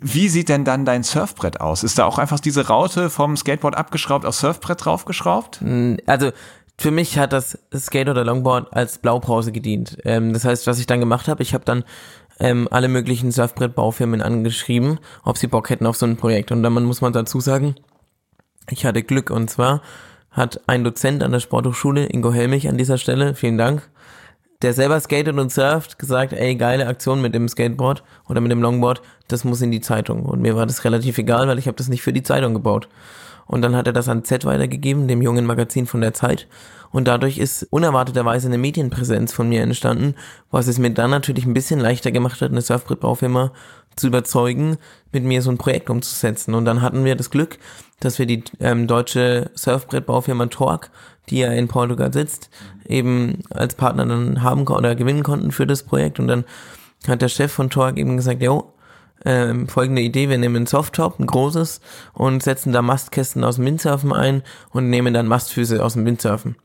Wie sieht denn dann dein Surfbrett aus? Ist da auch einfach diese Raute vom Skateboard abgeschraubt, aufs Surfbrett draufgeschraubt? Mm, also für mich hat das Skate oder Longboard als Blaupause gedient. Ähm, das heißt, was ich dann gemacht habe, ich habe dann ähm, alle möglichen Surfbrettbaufirmen angeschrieben, ob sie Bock hätten auf so ein Projekt. Und dann muss man dazu sagen, ich hatte Glück und zwar hat ein Dozent an der Sporthochschule, Ingo Helmich an dieser Stelle, vielen Dank, der selber skatet und surft, gesagt, ey, geile Aktion mit dem Skateboard oder mit dem Longboard, das muss in die Zeitung. Und mir war das relativ egal, weil ich habe das nicht für die Zeitung gebaut. Und dann hat er das an Z weitergegeben, dem jungen Magazin von der Zeit. Und dadurch ist unerwarteterweise eine Medienpräsenz von mir entstanden, was es mir dann natürlich ein bisschen leichter gemacht hat, eine Surfbrett-Baufirma zu überzeugen, mit mir so ein Projekt umzusetzen. Und dann hatten wir das Glück, dass wir die ähm, deutsche Surfbrettbaufirma Torque, die ja in Portugal sitzt, eben als Partner dann haben oder gewinnen konnten für das Projekt. Und dann hat der Chef von Torque eben gesagt, jo, ähm, folgende Idee, wir nehmen ein Softtop, ein großes, und setzen da Mastkästen aus dem Windsurfen ein und nehmen dann Mastfüße aus dem Windsurfen.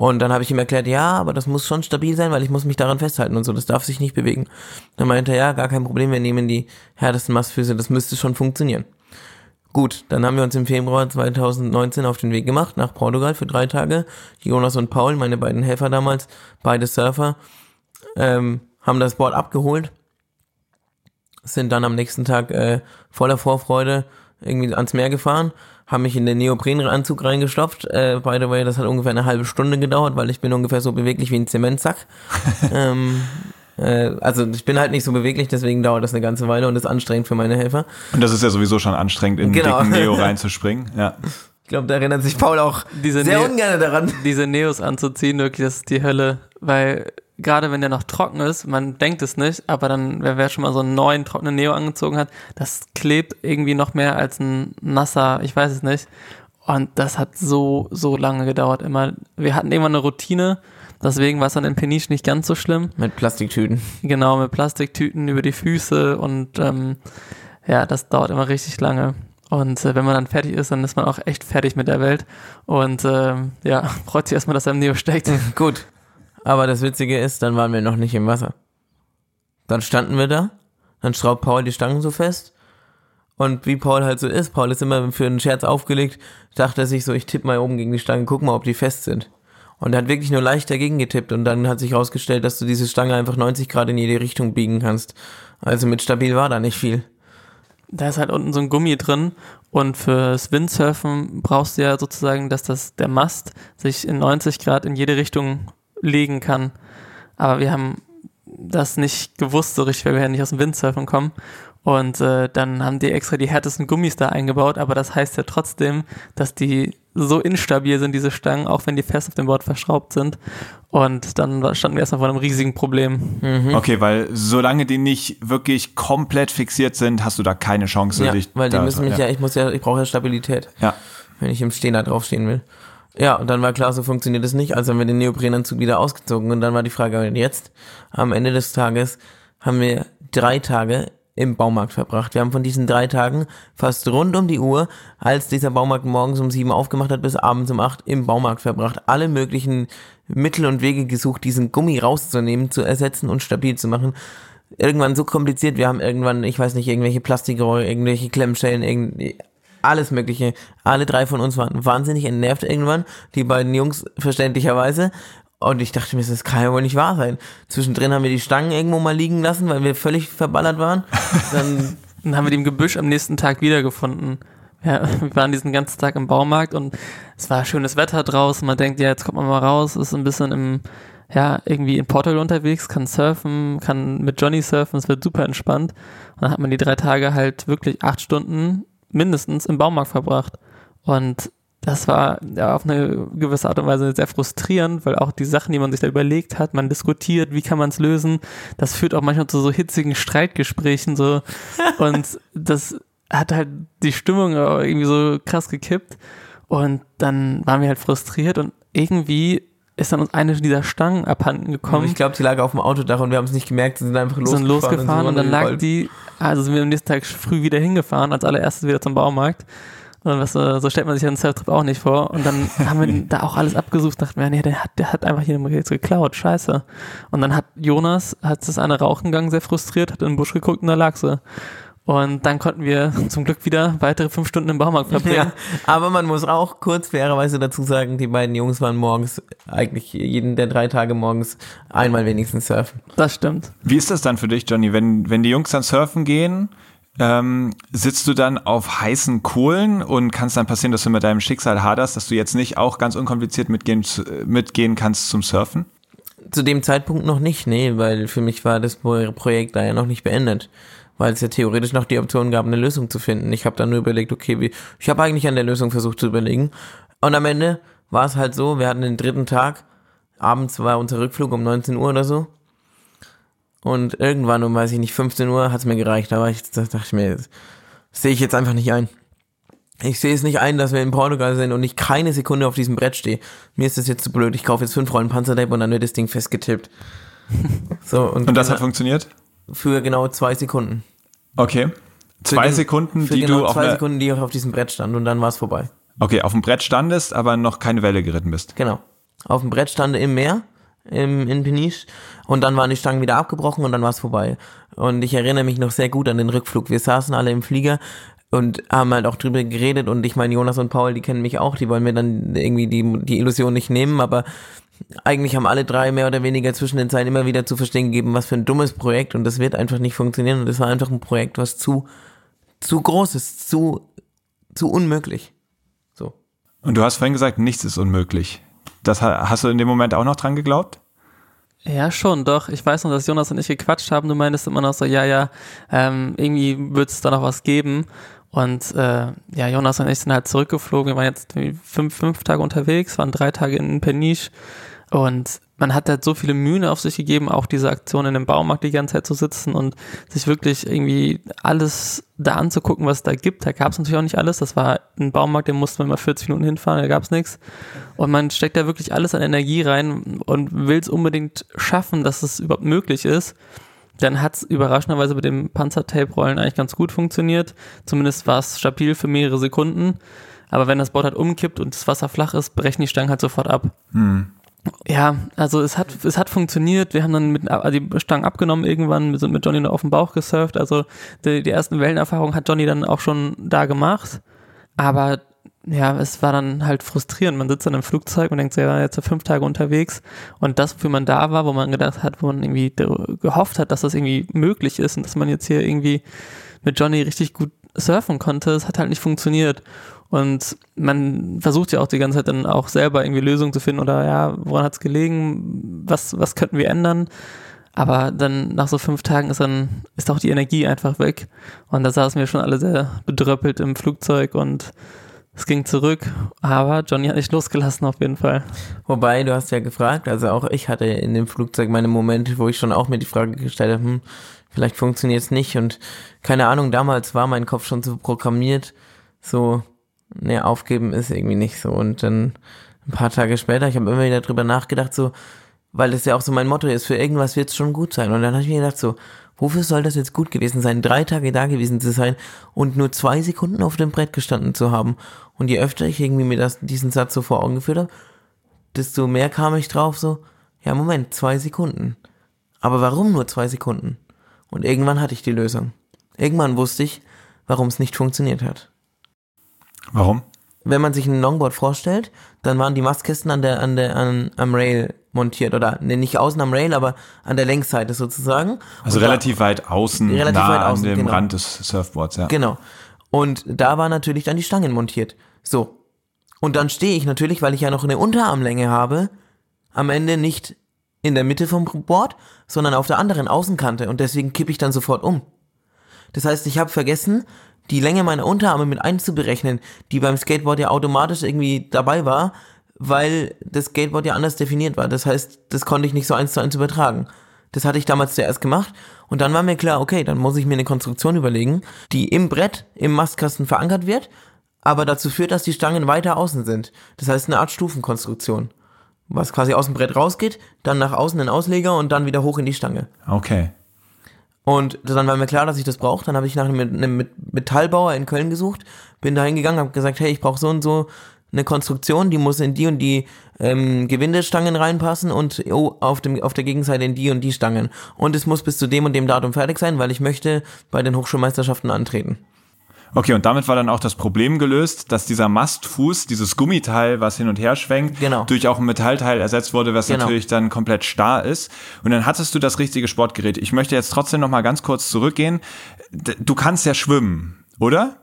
Und dann habe ich ihm erklärt, ja, aber das muss schon stabil sein, weil ich muss mich daran festhalten und so, das darf sich nicht bewegen. Dann meinte er, ja, gar kein Problem, wir nehmen die härtesten Mastfüße, das müsste schon funktionieren. Gut, dann haben wir uns im Februar 2019 auf den Weg gemacht nach Portugal für drei Tage. Jonas und Paul, meine beiden Helfer damals, beide Surfer, ähm, haben das Board abgeholt, sind dann am nächsten Tag äh, voller Vorfreude irgendwie ans Meer gefahren, haben mich in den Neoprenanzug reingestopft. Äh, by the way, das hat ungefähr eine halbe Stunde gedauert, weil ich bin ungefähr so beweglich wie ein Zementsack. ähm, äh, also ich bin halt nicht so beweglich, deswegen dauert das eine ganze Weile und ist anstrengend für meine Helfer. Und das ist ja sowieso schon anstrengend, in genau. dicken Neo reinzuspringen. Ja. Ich glaube, da erinnert sich Paul auch diese sehr ungern daran. Diese Neos anzuziehen, wirklich, das ist die Hölle, weil gerade wenn der noch trocken ist, man denkt es nicht, aber dann, wer, wer schon mal so einen neuen trockenen Neo angezogen hat, das klebt irgendwie noch mehr als ein nasser, ich weiß es nicht. Und das hat so, so lange gedauert immer. Wir hatten irgendwann eine Routine, deswegen war es dann in Peniche nicht ganz so schlimm. Mit Plastiktüten. Genau, mit Plastiktüten über die Füße und ähm, ja, das dauert immer richtig lange. Und äh, wenn man dann fertig ist, dann ist man auch echt fertig mit der Welt. Und ähm, ja, freut sich erstmal, dass er im Neo steckt. Gut. Aber das Witzige ist, dann waren wir noch nicht im Wasser. Dann standen wir da, dann schraubt Paul die Stangen so fest. Und wie Paul halt so ist, Paul ist immer für einen Scherz aufgelegt, dachte sich so, ich tippe mal oben gegen die Stangen, guck mal, ob die fest sind. Und er hat wirklich nur leicht dagegen getippt und dann hat sich herausgestellt, dass du diese Stange einfach 90 Grad in jede Richtung biegen kannst. Also mit stabil war da nicht viel. Da ist halt unten so ein Gummi drin und fürs Windsurfen brauchst du ja sozusagen, dass das der Mast sich in 90 Grad in jede Richtung legen kann. Aber wir haben das nicht gewusst so richtig, weil wir ja nicht aus dem Windsurfen kommen. Und äh, dann haben die extra die härtesten Gummis da eingebaut, aber das heißt ja trotzdem, dass die so instabil sind, diese Stangen, auch wenn die fest auf dem Board verschraubt sind. Und dann standen wir erstmal vor einem riesigen Problem. Mhm. Okay, weil solange die nicht wirklich komplett fixiert sind, hast du da keine Chance. Ja, dich weil die müssen mich ja. ja, ich muss ja, ich brauche ja Stabilität. Ja. Wenn ich im Stehen da draufstehen will. Ja, und dann war klar, so funktioniert es nicht. Also haben wir den Neoprenanzug wieder ausgezogen und dann war die Frage, und jetzt, am Ende des Tages, haben wir drei Tage im Baumarkt verbracht. Wir haben von diesen drei Tagen fast rund um die Uhr, als dieser Baumarkt morgens um sieben aufgemacht hat, bis abends um acht im Baumarkt verbracht. Alle möglichen Mittel und Wege gesucht, diesen Gummi rauszunehmen, zu ersetzen und stabil zu machen. Irgendwann so kompliziert, wir haben irgendwann, ich weiß nicht, irgendwelche Plastikrohre, irgendwelche Klemmschellen, irgendwie alles Mögliche. Alle drei von uns waren wahnsinnig entnervt irgendwann. Die beiden Jungs verständlicherweise. Und ich dachte mir, das kann ja wohl nicht wahr sein. Zwischendrin haben wir die Stangen irgendwo mal liegen lassen, weil wir völlig verballert waren. Dann, dann haben wir die im Gebüsch am nächsten Tag wiedergefunden. Ja, wir waren diesen ganzen Tag im Baumarkt und es war schönes Wetter draußen. Man denkt, ja, jetzt kommt man mal raus, ist ein bisschen im, ja, irgendwie in Portugal unterwegs, kann surfen, kann mit Johnny surfen, es wird super entspannt. Und dann hat man die drei Tage halt wirklich acht Stunden mindestens im Baumarkt verbracht. Und das war ja auf eine gewisse Art und Weise sehr frustrierend, weil auch die Sachen, die man sich da überlegt hat, man diskutiert, wie kann man es lösen, das führt auch manchmal zu so hitzigen Streitgesprächen so und das hat halt die Stimmung irgendwie so krass gekippt und dann waren wir halt frustriert und irgendwie ist dann uns eine dieser Stangen abhanden gekommen. Ich glaube, die lag auf dem Autodach und wir haben es nicht gemerkt, sie sind einfach losgefahren. Sind losgefahren und, und dann lag die, also sind wir am nächsten Tag früh wieder hingefahren, als allererstes wieder zum Baumarkt. Und was, so stellt man sich einen Surftrip auch nicht vor. Und dann haben wir da auch alles abgesucht, dachten wir, nee, der hat, der hat einfach hier jetzt geklaut, scheiße. Und dann hat Jonas, hat das eine rauchen gegangen, sehr frustriert, hat in den Busch geguckt und da lag sie. Und dann konnten wir zum Glück wieder weitere fünf Stunden im Baumarkt verbringen. Ja, aber man muss auch kurz fairerweise dazu sagen, die beiden Jungs waren morgens, eigentlich jeden der drei Tage morgens einmal wenigstens surfen. Das stimmt. Wie ist das dann für dich, Johnny, wenn, wenn die Jungs dann surfen gehen? Ähm, sitzt du dann auf heißen Kohlen und kann es dann passieren, dass du mit deinem Schicksal haderst, dass du jetzt nicht auch ganz unkompliziert mitgehen, mitgehen kannst zum Surfen? Zu dem Zeitpunkt noch nicht, nee, weil für mich war das Projekt da ja noch nicht beendet. Weil es ja theoretisch noch die Option gab, eine Lösung zu finden. Ich habe dann nur überlegt, okay, wie, ich habe eigentlich an der Lösung versucht zu überlegen. Und am Ende war es halt so, wir hatten den dritten Tag, abends war unser Rückflug um 19 Uhr oder so. Und irgendwann um, weiß ich nicht, 15 Uhr hat's mir gereicht. Aber ich da dachte ich mir, sehe ich jetzt einfach nicht ein. Ich sehe es nicht ein, dass wir in Portugal sind und ich keine Sekunde auf diesem Brett stehe. Mir ist das jetzt zu blöd. Ich kaufe jetzt fünf Rollen Panzertape und dann wird das Ding festgetippt. So, und, und das hat funktioniert? Für genau zwei Sekunden. Okay. Zwei für Sekunden, für die genau du auf zwei Sekunden, die ich auf diesem Brett stand und dann war es vorbei. Okay, auf dem Brett standest, aber noch keine Welle geritten bist. Genau. Auf dem Brett stande im Meer im, in Peniche und dann waren die Stangen wieder abgebrochen und dann war es vorbei. Und ich erinnere mich noch sehr gut an den Rückflug. Wir saßen alle im Flieger und haben halt auch drüber geredet und ich meine, Jonas und Paul, die kennen mich auch, die wollen mir dann irgendwie die, die Illusion nicht nehmen, aber eigentlich haben alle drei mehr oder weniger zwischen den Zeilen immer wieder zu verstehen gegeben, was für ein dummes Projekt und das wird einfach nicht funktionieren und das war einfach ein Projekt, was zu, zu groß ist, zu, zu unmöglich. So. Und du hast vorhin gesagt, nichts ist unmöglich. Das hast du in dem Moment auch noch dran geglaubt? Ja, schon, doch. Ich weiß noch, dass Jonas und ich gequatscht haben. Du meintest immer noch so, ja, ja, ähm, irgendwie wird es da noch was geben. Und äh, ja, Jonas und ich sind halt zurückgeflogen. Wir waren jetzt fünf, fünf Tage unterwegs, waren drei Tage in Peniche. Und man hat halt so viele Mühen auf sich gegeben, auch diese Aktion in dem Baumarkt die ganze Zeit zu sitzen und sich wirklich irgendwie alles da anzugucken, was es da gibt. Da gab es natürlich auch nicht alles. Das war ein Baumarkt, den musste man mal 40 Minuten hinfahren, da gab es nichts. Und man steckt da wirklich alles an Energie rein und will es unbedingt schaffen, dass es überhaupt möglich ist. Dann hat es überraschenderweise mit dem Panzertape-Rollen eigentlich ganz gut funktioniert. Zumindest war es stabil für mehrere Sekunden. Aber wenn das Board halt umkippt und das Wasser flach ist, brechen die Stangen halt sofort ab. Hm. Ja, also es hat, es hat funktioniert. Wir haben dann mit also die Stangen abgenommen irgendwann, wir sind mit Johnny nur auf dem Bauch gesurft. Also die, die ersten Wellenerfahrungen hat Johnny dann auch schon da gemacht. Aber ja, es war dann halt frustrierend. Man sitzt dann im Flugzeug und denkt, ja, jetzt fünf Tage unterwegs. Und das, wofür man da war, wo man gedacht hat, wo man irgendwie gehofft hat, dass das irgendwie möglich ist und dass man jetzt hier irgendwie mit Johnny richtig gut surfen konnte, es hat halt nicht funktioniert. Und man versucht ja auch die ganze Zeit dann auch selber irgendwie Lösungen zu finden oder ja, woran hat es gelegen, was, was könnten wir ändern. Aber dann nach so fünf Tagen ist dann, ist auch die Energie einfach weg. Und da saßen wir schon alle sehr bedröppelt im Flugzeug und es ging zurück, aber Johnny hat nicht losgelassen auf jeden Fall. Wobei, du hast ja gefragt, also auch ich hatte in dem Flugzeug meine Momente, wo ich schon auch mir die Frage gestellt habe, hm, vielleicht funktioniert es nicht und keine Ahnung, damals war mein Kopf schon so programmiert, so, ne, aufgeben ist irgendwie nicht so. Und dann ein paar Tage später, ich habe immer wieder drüber nachgedacht, so, weil das ja auch so mein Motto ist, für irgendwas wird es schon gut sein. Und dann habe ich mir gedacht, so, wofür soll das jetzt gut gewesen sein, drei Tage da gewesen zu sein und nur zwei Sekunden auf dem Brett gestanden zu haben. Und je öfter ich irgendwie mir das, diesen Satz so vor Augen geführt habe, desto mehr kam ich drauf, so, ja, Moment, zwei Sekunden. Aber warum nur zwei Sekunden? Und irgendwann hatte ich die Lösung. Irgendwann wusste ich, warum es nicht funktioniert hat. Warum? Wenn man sich ein Longboard vorstellt, dann waren die Mastkästen an der, an der, an, am Rail montiert oder ne, nicht außen am Rail, aber an der Längsseite sozusagen. Also Und relativ da, weit außen, relativ nah weit außen, an dem genau. Rand des Surfboards, ja. Genau. Und da war natürlich dann die Stangen montiert. So. Und dann stehe ich natürlich, weil ich ja noch eine Unterarmlänge habe, am Ende nicht in der Mitte vom Board, sondern auf der anderen Außenkante und deswegen kippe ich dann sofort um. Das heißt, ich habe vergessen, die Länge meiner Unterarme mit einzuberechnen, die beim Skateboard ja automatisch irgendwie dabei war, weil das Skateboard ja anders definiert war. Das heißt, das konnte ich nicht so eins zu eins übertragen. Das hatte ich damals zuerst gemacht und dann war mir klar, okay, dann muss ich mir eine Konstruktion überlegen, die im Brett, im Mastkasten verankert wird, aber dazu führt, dass die Stangen weiter außen sind. Das heißt, eine Art Stufenkonstruktion. Was quasi aus dem Brett rausgeht, dann nach außen den Ausleger und dann wieder hoch in die Stange. Okay. Und dann war mir klar, dass ich das brauche. Dann habe ich nach einem Metallbauer in Köln gesucht, bin da hingegangen, habe gesagt, hey, ich brauche so und so eine Konstruktion, die muss in die und die ähm, Gewindestangen reinpassen und oh, auf, dem, auf der Gegenseite in die und die Stangen. Und es muss bis zu dem und dem Datum fertig sein, weil ich möchte bei den Hochschulmeisterschaften antreten. Okay, und damit war dann auch das Problem gelöst, dass dieser Mastfuß, dieses Gummiteil, was hin und her schwenkt, Genau. durch auch ein Metallteil ersetzt wurde, was Genau. natürlich dann komplett starr ist. Und dann hattest du das richtige Sportgerät. Ich möchte jetzt trotzdem noch mal ganz kurz zurückgehen. Du kannst ja schwimmen, oder?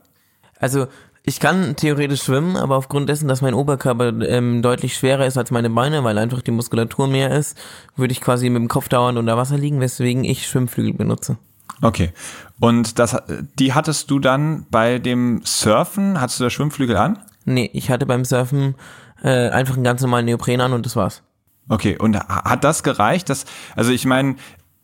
Also ich kann theoretisch schwimmen, aber aufgrund dessen, dass mein Oberkörper ähm, deutlich schwerer ist als meine Beine, weil einfach die Muskulatur mehr ist, würde ich quasi mit dem Kopf dauernd unter Wasser liegen, weswegen ich Schwimmflügel benutze. Okay. Und das, die hattest du dann bei dem Surfen, hattest du da Schwimmflügel an? Nee, ich hatte beim Surfen äh, einfach einen ganz normalen Neopren an und das war's. Okay, und ha- hat das gereicht? Dass, also ich meine,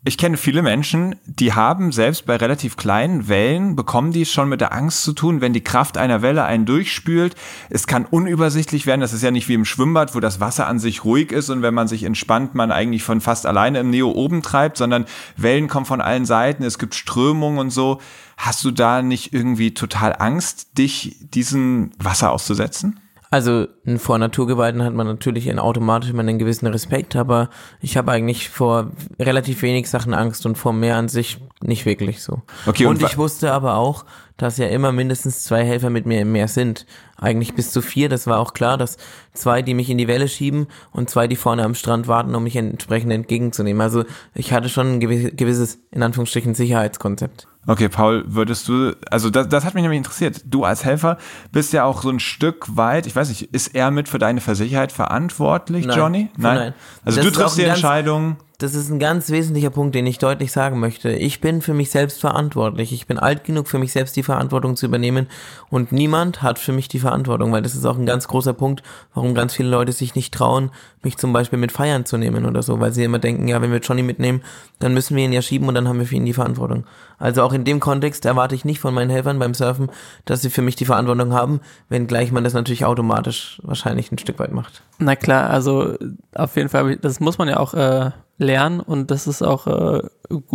ich kenne viele Menschen, die haben selbst bei relativ kleinen Wellen, bekommen die schon mit der Angst zu tun, wenn die Kraft einer Welle einen durchspült. Es kann unübersichtlich werden. Das ist ja nicht wie im Schwimmbad, wo das Wasser an sich ruhig ist und wenn man sich entspannt, man eigentlich von fast alleine im Neo oben treibt, sondern Wellen kommen von allen Seiten, es gibt Strömungen und so. Hast du da nicht irgendwie total Angst, dich diesem Wasser auszusetzen? Also vor Naturgewalten hat man natürlich automatisch immer einen gewissen Respekt, aber ich habe eigentlich vor relativ wenig Sachen Angst und vor mehr an sich nicht wirklich so. Okay, und und ich wusste aber auch, dass ja immer mindestens zwei Helfer mit mir im Meer sind. Eigentlich bis zu vier, das war auch klar, dass zwei, die mich in die Welle schieben und zwei, die vorne am Strand warten, um mich entsprechend entgegenzunehmen. Also ich hatte schon ein gewi- gewisses, in Anführungsstrichen, Sicherheitskonzept. Okay, Paul, würdest du, also das, das hat mich nämlich interessiert. Du als Helfer bist ja auch so ein Stück weit, ich weiß nicht, ist er mit für deine Versicherheit verantwortlich, Nein. Johnny? Nein. Also Das du triffst die ganz- Entscheidung. Das ist ein ganz wesentlicher Punkt, den ich deutlich sagen möchte. Ich bin für mich selbst verantwortlich. Ich bin alt genug, für mich selbst die Verantwortung zu übernehmen und niemand hat für mich die Verantwortung, weil das ist auch ein ganz großer Punkt, warum ganz viele Leute sich nicht trauen, mich zum Beispiel mit Feiern zu nehmen oder so, weil sie immer denken, ja, wenn wir Johnny mitnehmen, dann müssen wir ihn ja schieben und dann haben wir für ihn die Verantwortung. Also auch in dem Kontext erwarte ich nicht von meinen Helfern beim Surfen, dass sie für mich die Verantwortung haben, wenngleich man das natürlich automatisch wahrscheinlich ein Stück weit macht. Na klar, also auf jeden Fall, das muss man ja auch äh, lernen und das ist auch äh,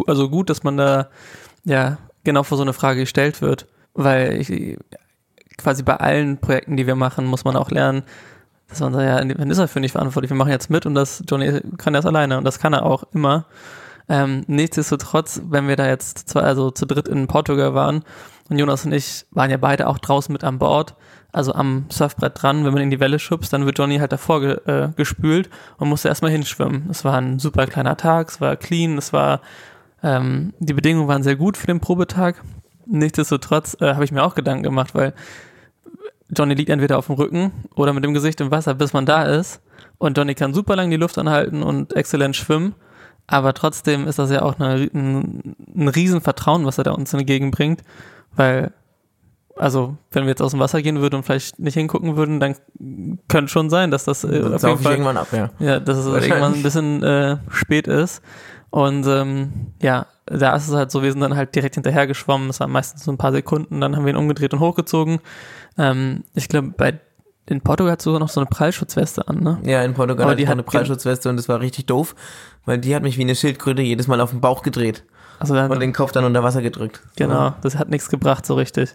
also gut, dass man da ja genau vor so eine Frage gestellt wird, weil ich quasi bei allen Projekten, die wir machen, muss man auch lernen, dass man sagt, ja, man ist dafür nicht verantwortlich, wir machen jetzt mit und das Johnny kann das alleine und das kann er auch immer. Ähm, nichtsdestotrotz, wenn wir da jetzt zwei, also zu dritt in Portugal waren und Jonas und ich waren ja beide auch draußen mit an Bord, also am Surfbrett dran, wenn man in die Welle schubst, dann wird Johnny halt davor ge äh, gespült und musste erstmal hinschwimmen. Es war ein super kleiner Tag, es war clean, es war, ähm, die Bedingungen waren sehr gut für den Probetag. Nichtsdestotrotz äh, habe ich mir auch Gedanken gemacht, weil Johnny liegt entweder auf dem Rücken oder mit dem Gesicht im Wasser, bis man da ist. Und Johnny kann super lang die Luft anhalten und exzellent schwimmen. Aber trotzdem ist das ja auch eine, ein, ein Riesenvertrauen, was er da uns entgegenbringt. Weil, also, wenn wir jetzt aus dem Wasser gehen würden und vielleicht nicht hingucken würden, dann könnte schon sein, dass das äh, Dann auf jeden Fall irgendwann ab, ja. ja, dass es irgendwann ein bisschen äh, spät ist. Und ähm, ja, da ist es halt so, wir sind dann halt direkt hinterher geschwommen. Das waren meistens so ein paar Sekunden, dann haben wir ihn umgedreht und hochgezogen. Ähm, ich glaube, bei in Portugal hat sogar noch so eine Prallschutzweste an, ne? Ja, in Portugal Aber hatte die ich auch eine hat- Prallschutzweste und das war richtig doof, weil die hat mich wie eine Schildkröte jedes Mal auf den Bauch gedreht Also da, und den Kopf dann unter Wasser gedrückt. genau, das hat nichts gebracht so richtig.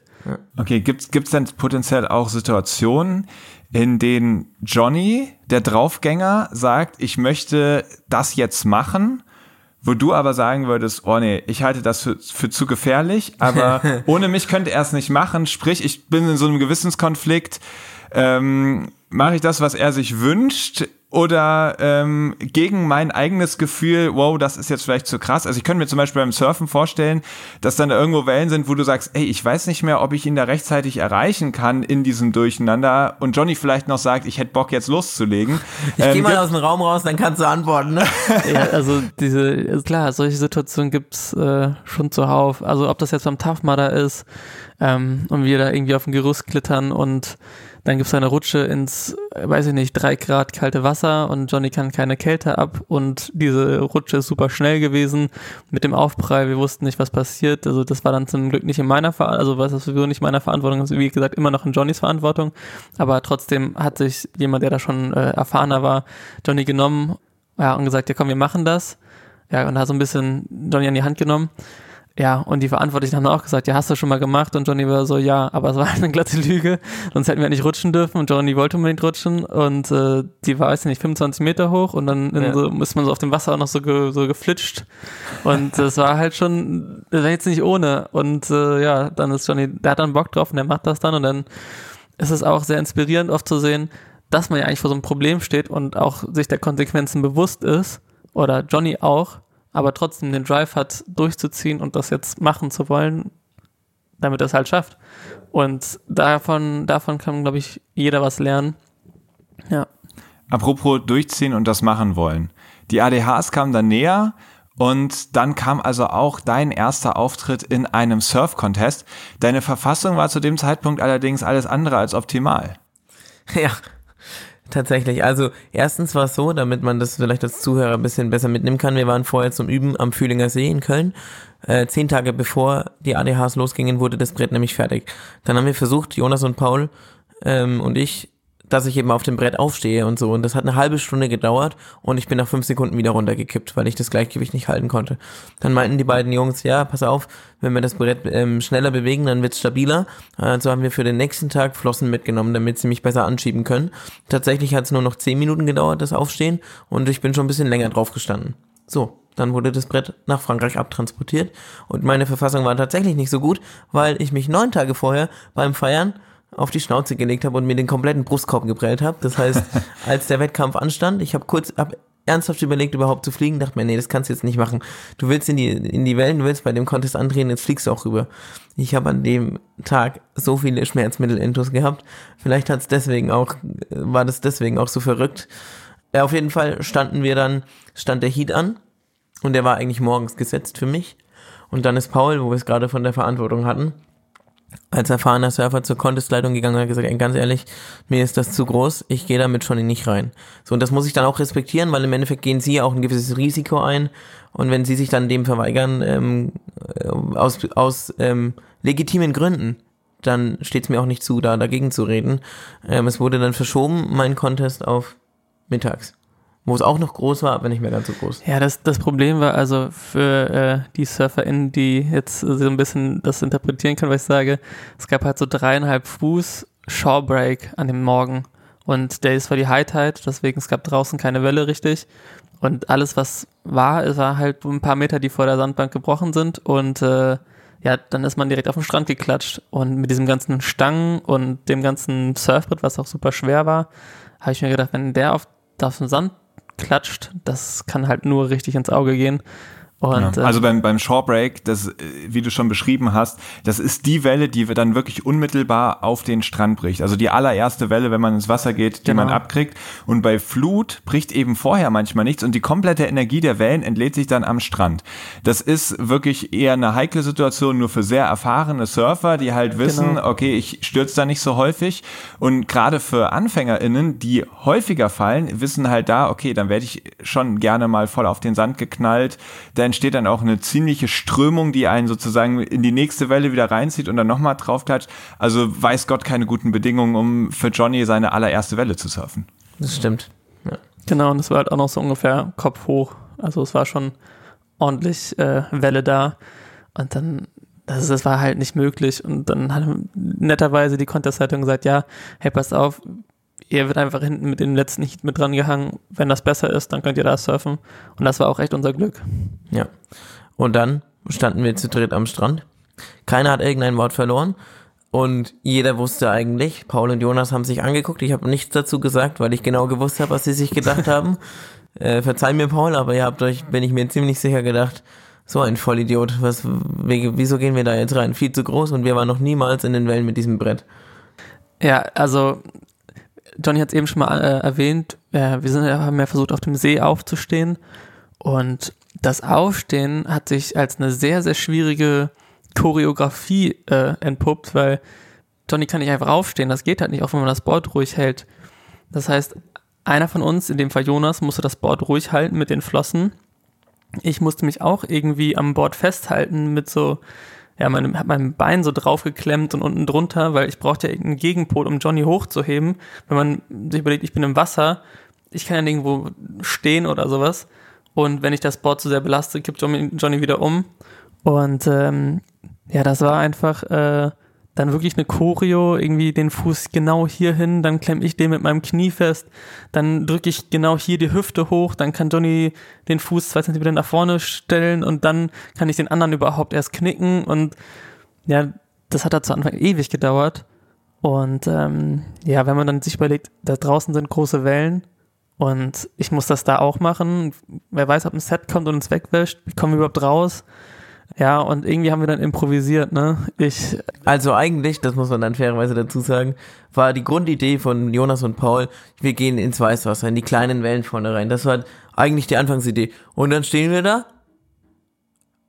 Okay, gibt's gibt's denn potenziell auch Situationen, in denen Johnny, der Draufgänger, sagt, ich möchte das jetzt machen, wo du aber sagen würdest, oh nee, ich halte das für, für zu gefährlich, aber ohne mich könnte er es nicht machen, sprich, ich bin in so einem Gewissenskonflikt, ähm, mache ich das, was er sich wünscht oder ähm, gegen mein eigenes Gefühl, wow, das ist jetzt vielleicht zu krass. Also ich könnte mir zum Beispiel beim Surfen vorstellen, dass dann da irgendwo Wellen sind, wo du sagst, ey, ich weiß nicht mehr, ob ich ihn da rechtzeitig erreichen kann in diesem Durcheinander und Johnny vielleicht noch sagt, ich hätte Bock jetzt loszulegen. Ich Ähm, geh mal aus dem Raum raus, dann kannst du antworten. Ne? ja, also diese, ist klar, solche Situationen gibt's äh, schon zuhauf. Also ob das jetzt beim Tough Mudder ist ähm, und wir da irgendwie auf dem Gerüst klittern und dann gibt's eine Rutsche ins, weiß ich nicht, drei Grad kalte Wasser und Johnny kann keine Kälte ab und diese Rutsche ist super schnell gewesen mit dem Aufprall. Wir wussten nicht, was passiert. Also das war dann zum Glück nicht in meiner Verantwortung, also was das sowieso nicht meiner Verantwortung ist, wie gesagt, immer noch in Johnnys Verantwortung. Aber trotzdem hat sich jemand, der da schon äh, erfahrener war, Johnny genommen ja, und gesagt, ja komm, wir machen das. Ja, und hat so ein bisschen Johnny an die Hand genommen. Ja, und die Verantwortlichen haben auch gesagt, ja, hast du schon mal gemacht? Und Johnny war so, ja, aber es war eine glatte Lüge, sonst hätten wir nicht rutschen dürfen und Johnny wollte unbedingt rutschen. Und äh, die war, weiß ich nicht, 25 Meter hoch und dann ja. so, ist man so auf dem Wasser auch noch so, ge, so geflitscht. Und das war halt schon, das war jetzt nicht ohne. Und äh, ja, dann ist Johnny, der hat dann Bock drauf und der macht das dann. Und dann ist es auch sehr inspirierend oft zu sehen, dass man ja eigentlich vor so einem Problem steht und auch sich der Konsequenzen bewusst ist oder Johnny auch aber trotzdem den Drive hat, durchzuziehen und das jetzt machen zu wollen, damit er es halt schafft. Und davon, davon kann, glaube ich, jeder was lernen. Ja. Apropos durchziehen und das machen wollen. Die ADHs kamen dann näher und dann kam also auch dein erster Auftritt in einem Surf-Contest. Deine Verfassung war zu dem Zeitpunkt allerdings alles andere als optimal. Ja, Tatsächlich. Also erstens war es so, damit man das vielleicht als Zuhörer ein bisschen besser mitnehmen kann. Wir waren vorher zum Üben am Fühlinger See in Köln. Äh, zehn Tage bevor die ADHs losgingen, wurde das Brett nämlich fertig. Dann haben wir versucht, Jonas und Paul ähm, und ich dass ich eben auf dem Brett aufstehe und so. Und das hat eine halbe Stunde gedauert und ich bin nach fünf Sekunden wieder runtergekippt, weil ich das Gleichgewicht nicht halten konnte. Dann meinten die beiden Jungs, ja, pass auf, wenn wir das Brett ähm, schneller bewegen, dann wird's stabiler. Also haben wir für den nächsten Tag Flossen mitgenommen, damit sie mich besser anschieben können. Tatsächlich hat es nur noch zehn Minuten gedauert, das Aufstehen, und ich bin schon ein bisschen länger drauf gestanden. So, dann wurde das Brett nach Frankreich abtransportiert und meine Verfassung war tatsächlich nicht so gut, weil ich mich neun Tage vorher beim Feiern auf die Schnauze gelegt habe und mir den kompletten Brustkorb geprellt habe. Das heißt, als der Wettkampf anstand, ich habe kurz hab ernsthaft überlegt, überhaupt zu fliegen, dachte mir, nee, das kannst du jetzt nicht machen. Du willst in die, in die Wellen, du willst bei dem Contest antreten, jetzt fliegst du auch rüber. Ich habe an dem Tag so viele Schmerzmittel-Intos gehabt. Vielleicht hat's deswegen auch, war das deswegen auch so verrückt. Ja, auf jeden Fall standen wir dann, stand der Heat an und der war eigentlich morgens gesetzt für mich. Und dann ist Paul, wo wir es gerade von der Verantwortung hatten, als erfahrener Surfer zur Contestleitung gegangen und hat gesagt, ganz ehrlich, mir ist das zu groß, ich gehe damit schon nicht rein. So, und das muss ich dann auch respektieren, weil im Endeffekt gehen sie auch ein gewisses Risiko ein und wenn sie sich dann dem verweigern, ähm, äh, aus, aus ähm, legitimen Gründen, dann steht es mir auch nicht zu, da dagegen zu reden. Ähm, es wurde dann verschoben, mein Contest auf mittags wo es auch noch groß war, aber nicht mehr ganz so groß. Ja, das, das Problem war also für äh, die SurferInnen, die jetzt so ein bisschen das interpretieren können, was ich sage, es gab halt so dreieinhalb Fuß Shawbreak an dem Morgen. Und der ist war die High Tide, deswegen es gab draußen keine Welle richtig. Und alles, was war, es war halt ein paar Meter, die vor der Sandbank gebrochen sind. Und äh, ja, dann ist man direkt auf den Strand geklatscht. Und mit diesem ganzen Stangen und dem ganzen Surfbrett, was auch super schwer war, habe ich mir gedacht, wenn der auf, auf dem Sand klatscht, das kann halt nur richtig ins Auge gehen. Und, ja. Also beim, beim Shorebreak, das, wie du schon beschrieben hast, das ist die Welle, die dann wirklich unmittelbar auf den Strand bricht. Also die allererste Welle, wenn man ins Wasser geht, die genau. man abkriegt. Und bei Flut bricht eben vorher manchmal nichts und die komplette Energie der Wellen entlädt sich dann am Strand. Das ist wirklich eher eine heikle Situation nur für sehr erfahrene Surfer, die halt wissen, genau. okay, ich stürze da nicht so häufig. Und gerade für AnfängerInnen, die häufiger fallen, wissen halt da, okay, dann werde ich schon gerne mal voll auf den Sand geknallt. Da entsteht dann auch eine ziemliche Strömung, die einen sozusagen in die nächste Welle wieder reinzieht und dann nochmal draufklatscht. Also weiß Gott keine guten Bedingungen, um für Johnny seine allererste Welle zu surfen. Das stimmt. Ja. Genau, und es war halt auch noch so ungefähr Kopf hoch. Also es war schon ordentlich äh, Welle da. Und dann, das, das war halt nicht möglich. Und dann hat netterweise die Contest-Zeitung gesagt, ja, hey, pass auf, ihr wird einfach hinten mit dem letzten nicht mit dran gehangen. Wenn das besser ist, dann könnt ihr da surfen. Und das war auch echt unser Glück. Ja. Und dann standen wir zu dritt am Strand. Keiner hat irgendein Wort verloren. Und jeder wusste eigentlich, Paul und Jonas haben sich angeguckt. Ich habe nichts dazu gesagt, weil ich genau gewusst habe, was sie sich gedacht haben. Äh, verzeih mir, Paul, aber ihr habt euch, bin ich mir ziemlich sicher gedacht, so ein Vollidiot. Was, wieso gehen wir da jetzt rein? Viel zu groß und wir waren noch niemals in den Wellen mit diesem Brett. Ja, also Johnny hat es eben schon mal äh, erwähnt, äh, wir sind, haben ja versucht, auf dem See aufzustehen. Und das Aufstehen hat sich als eine sehr, sehr schwierige Choreografie äh, entpuppt, weil Johnny kann nicht einfach aufstehen. Das geht halt nicht, auch wenn man das Board ruhig hält. Das heißt, einer von uns, in dem Fall Jonas, musste das Board ruhig halten mit den Flossen. Ich musste mich auch irgendwie am Board festhalten mit so ja, mein, hat mein Bein so draufgeklemmt und unten drunter, weil ich brauchte ja irgendeinen Gegenpol, um Johnny hochzuheben. Wenn man sich überlegt, ich bin im Wasser, ich kann ja nirgendwo stehen oder sowas. Und wenn ich das Board zu sehr belaste, kippt Johnny wieder um. Und ähm, ja, das war einfach äh, dann wirklich eine Choreo, irgendwie den Fuß genau hier hin, dann klemm ich den mit meinem Knie fest, dann drücke ich genau hier die Hüfte hoch, dann kann Johnny den Fuß zwei Zentimeter nach vorne stellen und dann kann ich den anderen überhaupt erst knicken und ja, das hat da zu Anfang ewig gedauert. Und ähm, ja, wenn man dann sich überlegt, da draußen sind große Wellen und ich muss das da auch machen, wer weiß, ob ein Set kommt und uns wegwäscht, wie kommen wir überhaupt raus? Ja, und irgendwie haben wir dann improvisiert, ne? Ich. Also eigentlich, das muss man dann fairerweise dazu sagen, war die Grundidee von Jonas und Paul, wir gehen ins Weißwasser, in die kleinen Wellen vorne rein. Das war eigentlich die Anfangsidee. Und dann stehen wir da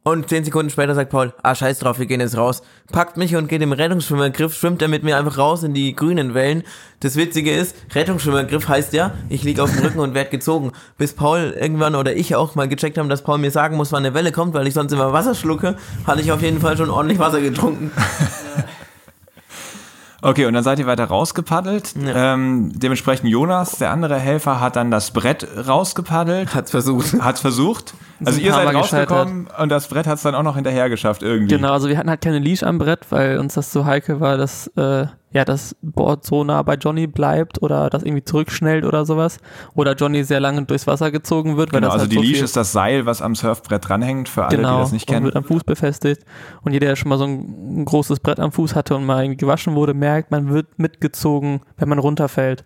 und zehn Sekunden später sagt Paul, ah, scheiß drauf, wir gehen jetzt raus. Packt mich und geht im Rettungsschwimmergriff, schwimmt er mit mir einfach raus in die grünen Wellen. Das Witzige ist, Rettungsschwimmergriff heißt ja, ich lieg auf dem Rücken und werd gezogen. Bis Paul irgendwann oder ich auch mal gecheckt haben, dass Paul mir sagen muss, wann eine Welle kommt, weil ich sonst immer Wasser schlucke, hatte ich auf jeden Fall schon ordentlich Wasser getrunken. Okay, und dann seid ihr weiter rausgepaddelt. Ja. Ähm, dementsprechend Jonas, der andere Helfer, hat dann das Brett rausgepaddelt. Hat's versucht. Hat's versucht. Also ihr seid rausgekommen und das Brett hat's dann auch noch hinterher geschafft irgendwie. Genau, also wir hatten halt keine Leash am Brett, weil uns das so heikel war, dass äh, ja das Board so nah bei Johnny bleibt oder das irgendwie zurückschnellt oder sowas. Oder Johnny sehr lange durchs Wasser gezogen wird. Genau, also halt die so Leash ist das Seil, was am Surfbrett dranhängt, für alle, genau, die das nicht kennen. Und wird am Fuß befestigt. Und jeder, der schon mal so ein, ein großes Brett am Fuß hatte und mal irgendwie gewaschen wurde, merkt, man wird mitgezogen, wenn man runterfällt.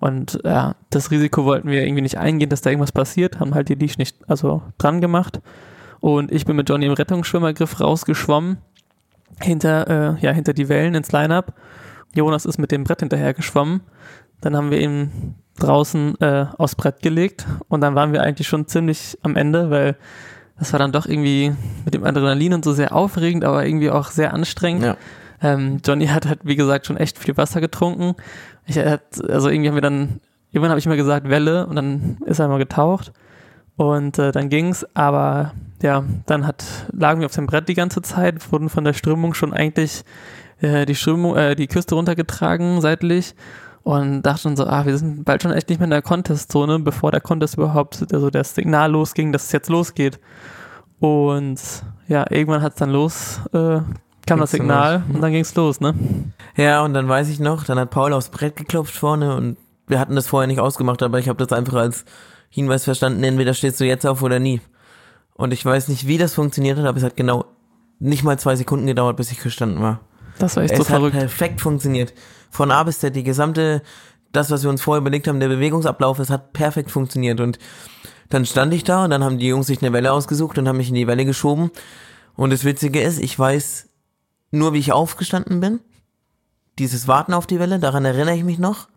Und ja, das Risiko wollten wir irgendwie nicht eingehen, dass da irgendwas passiert, haben halt die Leash nicht also dran gemacht. Und ich bin mit Johnny im Rettungsschwimmergriff rausgeschwommen, hinter, äh, ja, hinter die Wellen ins Line-Up. Jonas ist mit dem Brett hinterher geschwommen. Dann haben wir ihn draußen äh, aufs Brett gelegt und dann waren wir eigentlich schon ziemlich am Ende, weil das war dann doch irgendwie mit dem Adrenalin und so sehr aufregend, aber irgendwie auch sehr anstrengend. Ja. Ähm, Johnny hat halt, wie gesagt, schon echt viel Wasser getrunken. Ich, also irgendwie haben wir dann, irgendwann habe ich immer gesagt Welle und dann ist er mal getaucht und äh, dann ging's, aber ja, dann hat, lagen wir auf dem Brett die ganze Zeit, wurden von der Strömung schon eigentlich äh, die Strömung, äh, die Küste runtergetragen seitlich und dachten so, ah, wir sind bald schon echt nicht mehr in der Contest-Zone, bevor der Contest überhaupt, also das Signal losging, dass es jetzt losgeht. Und ja, irgendwann hat es dann los, äh, kam das Signal und dann ging's los, ne? Ja, und dann weiß ich noch, dann hat Paul aufs Brett geklopft vorne und wir hatten das vorher nicht ausgemacht, aber ich habe das einfach als Hinweis verstanden, entweder stehst du jetzt auf oder nie. Und ich weiß nicht, wie das funktioniert hat, aber es hat genau nicht mal zwei Sekunden gedauert, bis ich gestanden war. Das war echt es so verrückt. Hat perfekt funktioniert. Von A bis Z, die gesamte, das, was wir uns vorher überlegt haben, der Bewegungsablauf, es hat perfekt funktioniert. Und dann stand ich da und dann haben die Jungs sich eine Welle ausgesucht und haben mich in die Welle geschoben. Und das Witzige ist, ich weiß nur wie ich aufgestanden bin. Dieses Warten auf die Welle, daran erinnere ich mich noch.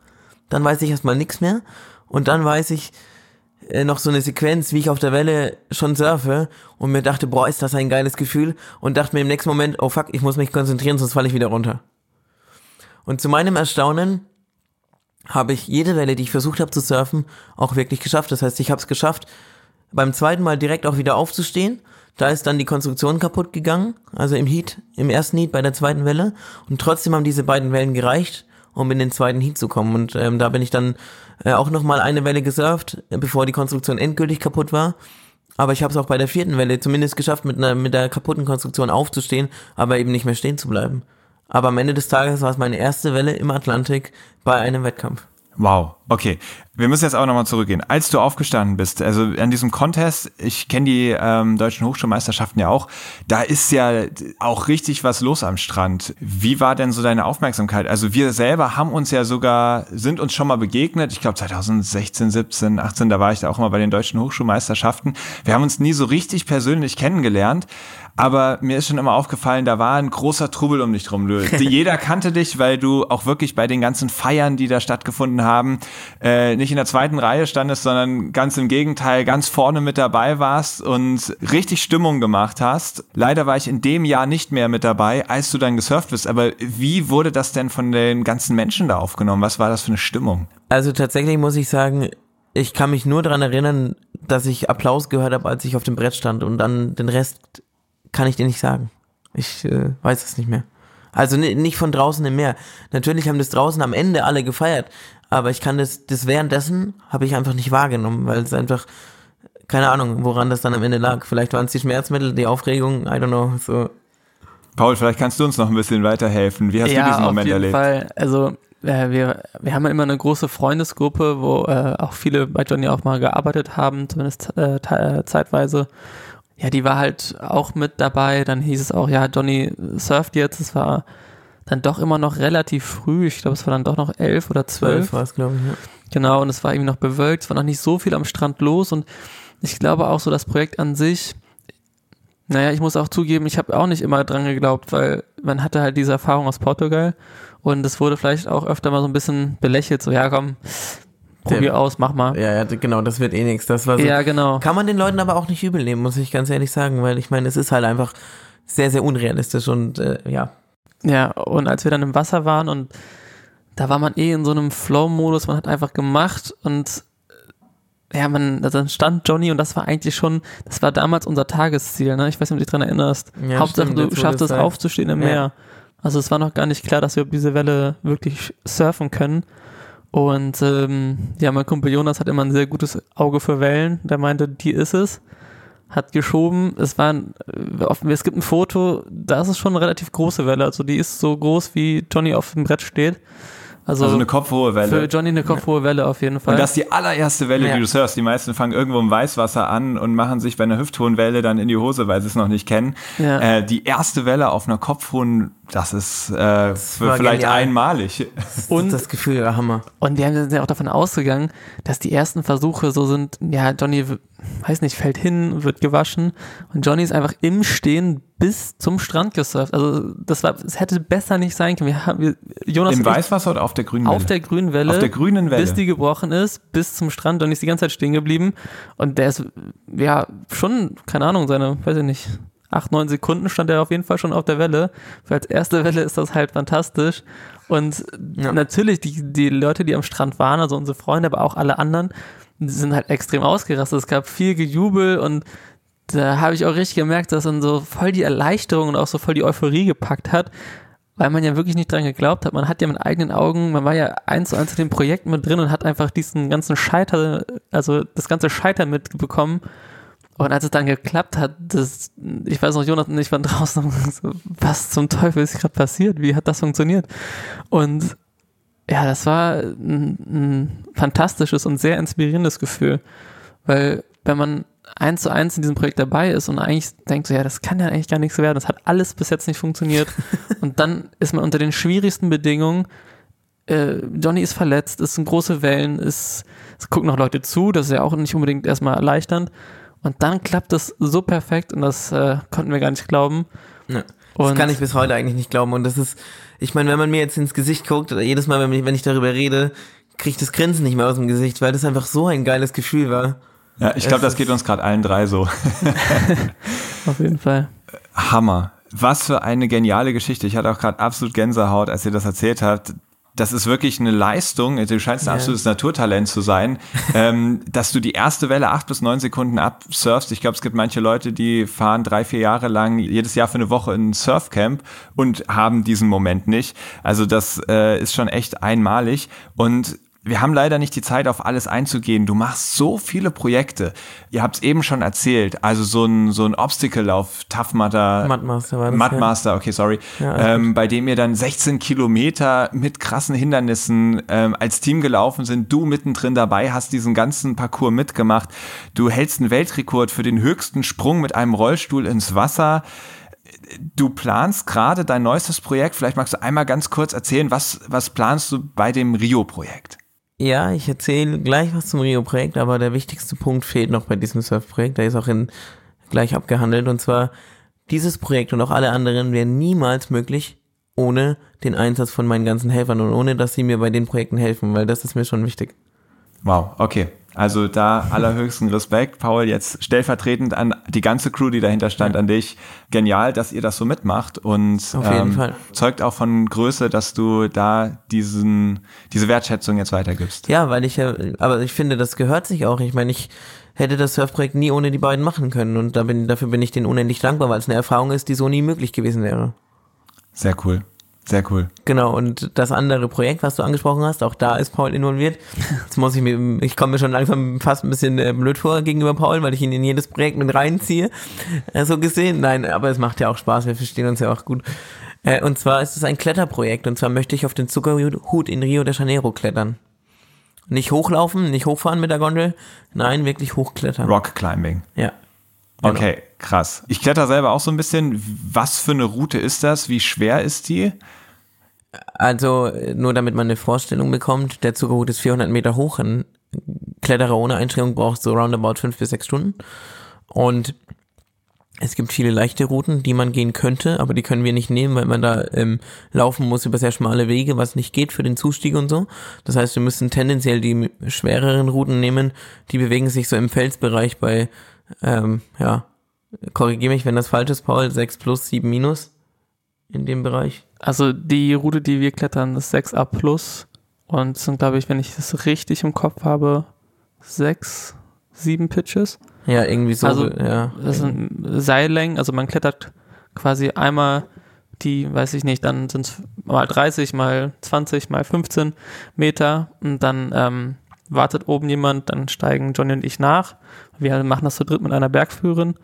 Dann weiß ich erstmal nichts mehr. Und dann weiß ich noch so eine Sequenz, wie ich auf der Welle schon surfe und mir dachte, boah, ist das ein geiles Gefühl. Und dachte mir im nächsten Moment, oh fuck, ich muss mich konzentrieren, sonst falle ich wieder runter. Und zu meinem Erstaunen habe ich jede Welle, die ich versucht habe zu surfen, auch wirklich geschafft. Das heißt, ich habe es geschafft, beim zweiten Mal direkt auch wieder aufzustehen da ist dann die Konstruktion kaputt gegangen, also im Heat, im ersten Heat bei der zweiten Welle. Und trotzdem haben diese beiden Wellen gereicht, um in den zweiten Heat zu kommen. Und ähm, da bin ich dann äh, auch nochmal eine Welle gesurft, bevor die Konstruktion endgültig kaputt war. Aber ich habe es auch bei der vierten Welle zumindest geschafft, mit, einer, mit der kaputten Konstruktion aufzustehen, aber eben nicht mehr stehen zu bleiben. Aber am Ende des Tages war es meine erste Welle im Atlantik bei einem Wettkampf. Wow, okay. Wir müssen jetzt auch nochmal zurückgehen. Als du aufgestanden bist, also an diesem Contest, ich kenne die ähm, deutschen Hochschulmeisterschaften ja auch, da ist ja auch richtig was los am Strand. Wie war denn so deine Aufmerksamkeit? Also wir selber haben uns ja sogar, sind uns schon mal begegnet, ich glaube 2016, 17, 18, da war ich da auch mal bei den deutschen Hochschulmeisterschaften. Wir haben uns nie so richtig persönlich kennengelernt, aber mir ist schon immer aufgefallen, da war ein großer Trubel um dich drum. Jeder kannte dich, weil du auch wirklich bei den ganzen Feiern, die da stattgefunden haben, äh, nicht in der zweiten Reihe standest, sondern ganz im Gegenteil, ganz vorne mit dabei warst und richtig Stimmung gemacht hast. Leider war ich in dem Jahr nicht mehr mit dabei, als du dann gesurft bist. Aber wie wurde das denn von den ganzen Menschen da aufgenommen? Was war das für eine Stimmung? Also tatsächlich muss ich sagen, ich kann mich nur daran erinnern, dass ich Applaus gehört habe, als ich auf dem Brett stand und dann den Rest kann ich dir nicht sagen. Ich äh, weiß es nicht mehr. Also nicht von draußen im Meer. Natürlich haben das draußen am Ende alle gefeiert, aber ich kann das, das währenddessen habe ich einfach nicht wahrgenommen, weil es einfach keine Ahnung, woran das dann am Ende lag. Vielleicht waren es die Schmerzmittel, die Aufregung, I don't know. So. Paul, vielleicht kannst du uns noch ein bisschen weiterhelfen. Wie hast ja, du diesen Moment auf jeden erlebt? Fall. Also äh, wir, wir haben ja immer eine große Freundesgruppe, wo äh, auch viele bei Johnny auch mal gearbeitet haben, zumindest äh, äh, zeitweise. Ja, die war halt auch mit dabei. Dann hieß es auch, ja, Johnny surft jetzt. Es war dann doch immer noch relativ früh. Ich glaube, es war dann doch noch elf oder zwölf. Zwölf war es, glaube ich. Ja. Genau, und es war irgendwie noch bewölkt, es war noch nicht so viel am Strand los und ich glaube auch so das Projekt an sich, naja, ich muss auch zugeben, ich habe auch nicht immer dran geglaubt, weil man hatte halt diese Erfahrung aus Portugal und es wurde vielleicht auch öfter mal so ein bisschen belächelt, so ja komm, probier Der- aus, mach mal. Ja, ja, genau, das wird eh nichts. Das war so. Ja, genau. Kann man den Leuten aber auch nicht übel nehmen, muss ich ganz ehrlich sagen, weil ich meine, es ist halt einfach sehr, sehr unrealistisch und äh, ja. Ja, und als wir dann im Wasser waren und da war man eh in so einem Flow-Modus, man hat einfach gemacht und äh, ja, man, dann stand Johnny und das war eigentlich schon, das war damals unser Tagesziel, ne? Ich weiß nicht, ob du dich dran erinnerst. Ja, Hauptsache, stimmt, du schaffst es aufzustehen im Ja. Meer. Also es war noch gar nicht klar, dass wir auf diese Welle wirklich surfen können. Und ähm, ja, mein Kumpel Jonas hat immer ein sehr gutes Auge für Wellen. Der meinte, die ist es. Hat geschoben. Es war ein, äh, es gibt ein Foto, da ist es schon eine relativ große Welle. Also die ist so groß, wie Johnny auf dem Brett steht. Also, Also eine kopfhohe für Welle. Johnny eine kopfhohe Welle auf jeden Fall. Und das ist die allererste Welle, Ja. die du surfst. Die meisten fangen irgendwo im Weißwasser an und machen sich bei einer hüfthohen Welle dann in die Hose, weil sie es noch nicht kennen. Ja. Äh, die erste Welle auf einer kopfhohen, das ist äh, war vielleicht genial. einmalig. Und- das Gefühl war Hammer. Und die haben sind ja auch davon ausgegangen, dass die ersten Versuche so sind, ja, Johnny, weiß nicht, fällt hin, wird gewaschen und Johnny ist einfach im Stehen bis zum Strand gesurft. Also das war, es hätte besser nicht sein können. Wir haben, wir, Jonas Im Weißwasser oder auf der grünen Welle? auf der grünen Welle, Auf der grünen Welle. bis die gebrochen ist, bis zum Strand. Johnny ist die ganze Zeit stehen geblieben und der ist, ja, schon, keine Ahnung, seine, weiß ich nicht, acht, neun Sekunden stand er auf jeden Fall schon auf der Welle. Für als erste Welle ist das halt fantastisch. Und Ja. natürlich, die, die Leute, die am Strand waren, also unsere Freunde, aber auch alle anderen, die sind halt extrem ausgerastet. Es gab viel Gejubel und da habe ich auch richtig gemerkt, dass dann so voll die Erleichterung und auch so voll die Euphorie gepackt hat, weil man ja wirklich nicht dran geglaubt hat. Man hat ja mit eigenen Augen, man war ja eins zu eins in dem Projekt mit drin und hat einfach diesen ganzen Scheiter, also das ganze Scheitern mitbekommen. Und als es dann geklappt hat, das, ich weiß noch, Jonathan und ich waren draußen und so, was zum Teufel ist gerade passiert? Wie hat das funktioniert? Und ja, das war ein, ein fantastisches und sehr inspirierendes Gefühl, weil wenn man eins zu eins in diesem Projekt dabei ist und eigentlich denkt so, ja, das kann ja eigentlich gar nichts werden, das hat alles bis jetzt nicht funktioniert und dann ist man unter den schwierigsten Bedingungen, äh, Johnny ist verletzt, es sind große Wellen, es, es gucken noch Leute zu, das ist ja auch nicht unbedingt erstmal erleichternd und dann klappt es so perfekt und das äh, konnten wir gar nicht glauben. Ja. Das kann ich bis heute eigentlich nicht glauben. Und das ist, ich meine, wenn man mir jetzt ins Gesicht guckt, oder jedes Mal, wenn ich, wenn ich darüber rede, kriege ich das Grinsen nicht mehr aus dem Gesicht, weil das einfach so ein geiles Gefühl war. Ja, ich glaube, das geht uns gerade allen drei so. auf jeden Fall. Hammer. Was für eine geniale Geschichte. Ich hatte auch gerade absolut Gänsehaut, als ihr das erzählt habt. Das ist wirklich eine Leistung. Du scheinst ein Ja. absolutes Naturtalent zu sein, ähm, dass du die erste Welle acht bis neun Sekunden absurfst. Ich glaube, es gibt manche Leute, die fahren drei, vier Jahre lang jedes Jahr für eine Woche in ein Surfcamp und haben diesen Moment nicht. Also das äh, ist schon echt einmalig. Und wir haben leider nicht die Zeit, auf alles einzugehen. Du machst so viele Projekte. Ihr habt es eben schon erzählt. Also so ein, so ein Obstacle-Lauf, Tough Mudder. Mudmaster war das, Mudmaster, okay, sorry. Ja, ähm, bei dem ihr dann 16 Kilometer mit krassen Hindernissen ähm, als Team gelaufen sind. Du mittendrin dabei, hast diesen ganzen Parcours mitgemacht. Du hältst einen Weltrekord für den höchsten Sprung mit einem Rollstuhl ins Wasser. Du planst gerade dein neuestes Projekt. Vielleicht magst du einmal ganz kurz erzählen, was, was planst du bei dem Rio-Projekt? Ja, ich erzähle gleich was zum Rio-Projekt, aber der wichtigste Punkt fehlt noch bei diesem Surf-Projekt. Der ist auch in, gleich abgehandelt. Und zwar, dieses Projekt und auch alle anderen wären niemals möglich ohne den Einsatz von meinen ganzen Helfern und ohne, dass sie mir bei den Projekten helfen, weil das ist mir schon wichtig. Wow, okay. Also da allerhöchsten Respekt, Paul, jetzt stellvertretend an die ganze Crew, die dahinter stand, an dich. Genial, dass ihr das so mitmacht und ähm, zeugt auch von Größe, dass du da diesen, diese Wertschätzung jetzt weitergibst. Ja, weil ich ja, aber ich finde, das gehört sich auch. Ich meine, ich hätte das Surfprojekt nie ohne die beiden machen können und da bin, dafür bin ich denen unendlich dankbar, weil es eine Erfahrung ist, die so nie möglich gewesen wäre. Sehr cool. Sehr cool. Genau, und das andere Projekt, was du angesprochen hast, auch da ist Paul involviert. Jetzt muss ich mir, ich komme mir schon langsam fast ein bisschen äh, blöd vor gegenüber Paul, weil ich ihn in jedes Projekt mit reinziehe. Äh, so gesehen, nein, aber es macht ja auch Spaß, wir verstehen uns ja auch gut. Äh, und zwar ist es ein Kletterprojekt und zwar möchte ich auf den Zuckerhut in Rio de Janeiro klettern. Nicht hochlaufen, nicht hochfahren mit der Gondel, nein, wirklich hochklettern. Rock Climbing. Ja. Genau. Okay, krass. Ich kletter selber auch so ein bisschen. Was für eine Route ist das? Wie schwer ist die? Also, nur damit man eine Vorstellung bekommt, der Zuckerhut ist 400 Meter hoch. Ein Kletterer ohne Einschränkung braucht so roundabout fünf bis sechs Stunden. Und es gibt viele leichte Routen, die man gehen könnte, aber die können wir nicht nehmen, weil man da ähm, laufen muss über sehr schmale Wege, was nicht geht für den Zustieg und so. Das heißt, wir müssen tendenziell die schwereren Routen nehmen. Die bewegen sich so im Felsbereich bei, ähm, ja, korrigiere mich, wenn das falsch ist, Paul, 6 plus, 7 minus in dem Bereich. Also die Route, die wir klettern, ist 6a plus und sind, glaube ich, wenn ich das richtig im Kopf habe, 6, 7 Pitches. Ja, irgendwie so. Also, ja. Das sind Seillängen, also man klettert quasi einmal die, weiß ich nicht, dann sind es mal 30, mal 20, mal 15 Meter und dann ähm, wartet oben jemand, dann steigen Johnny und ich nach. Wir machen das zu dritt mit einer Bergführerin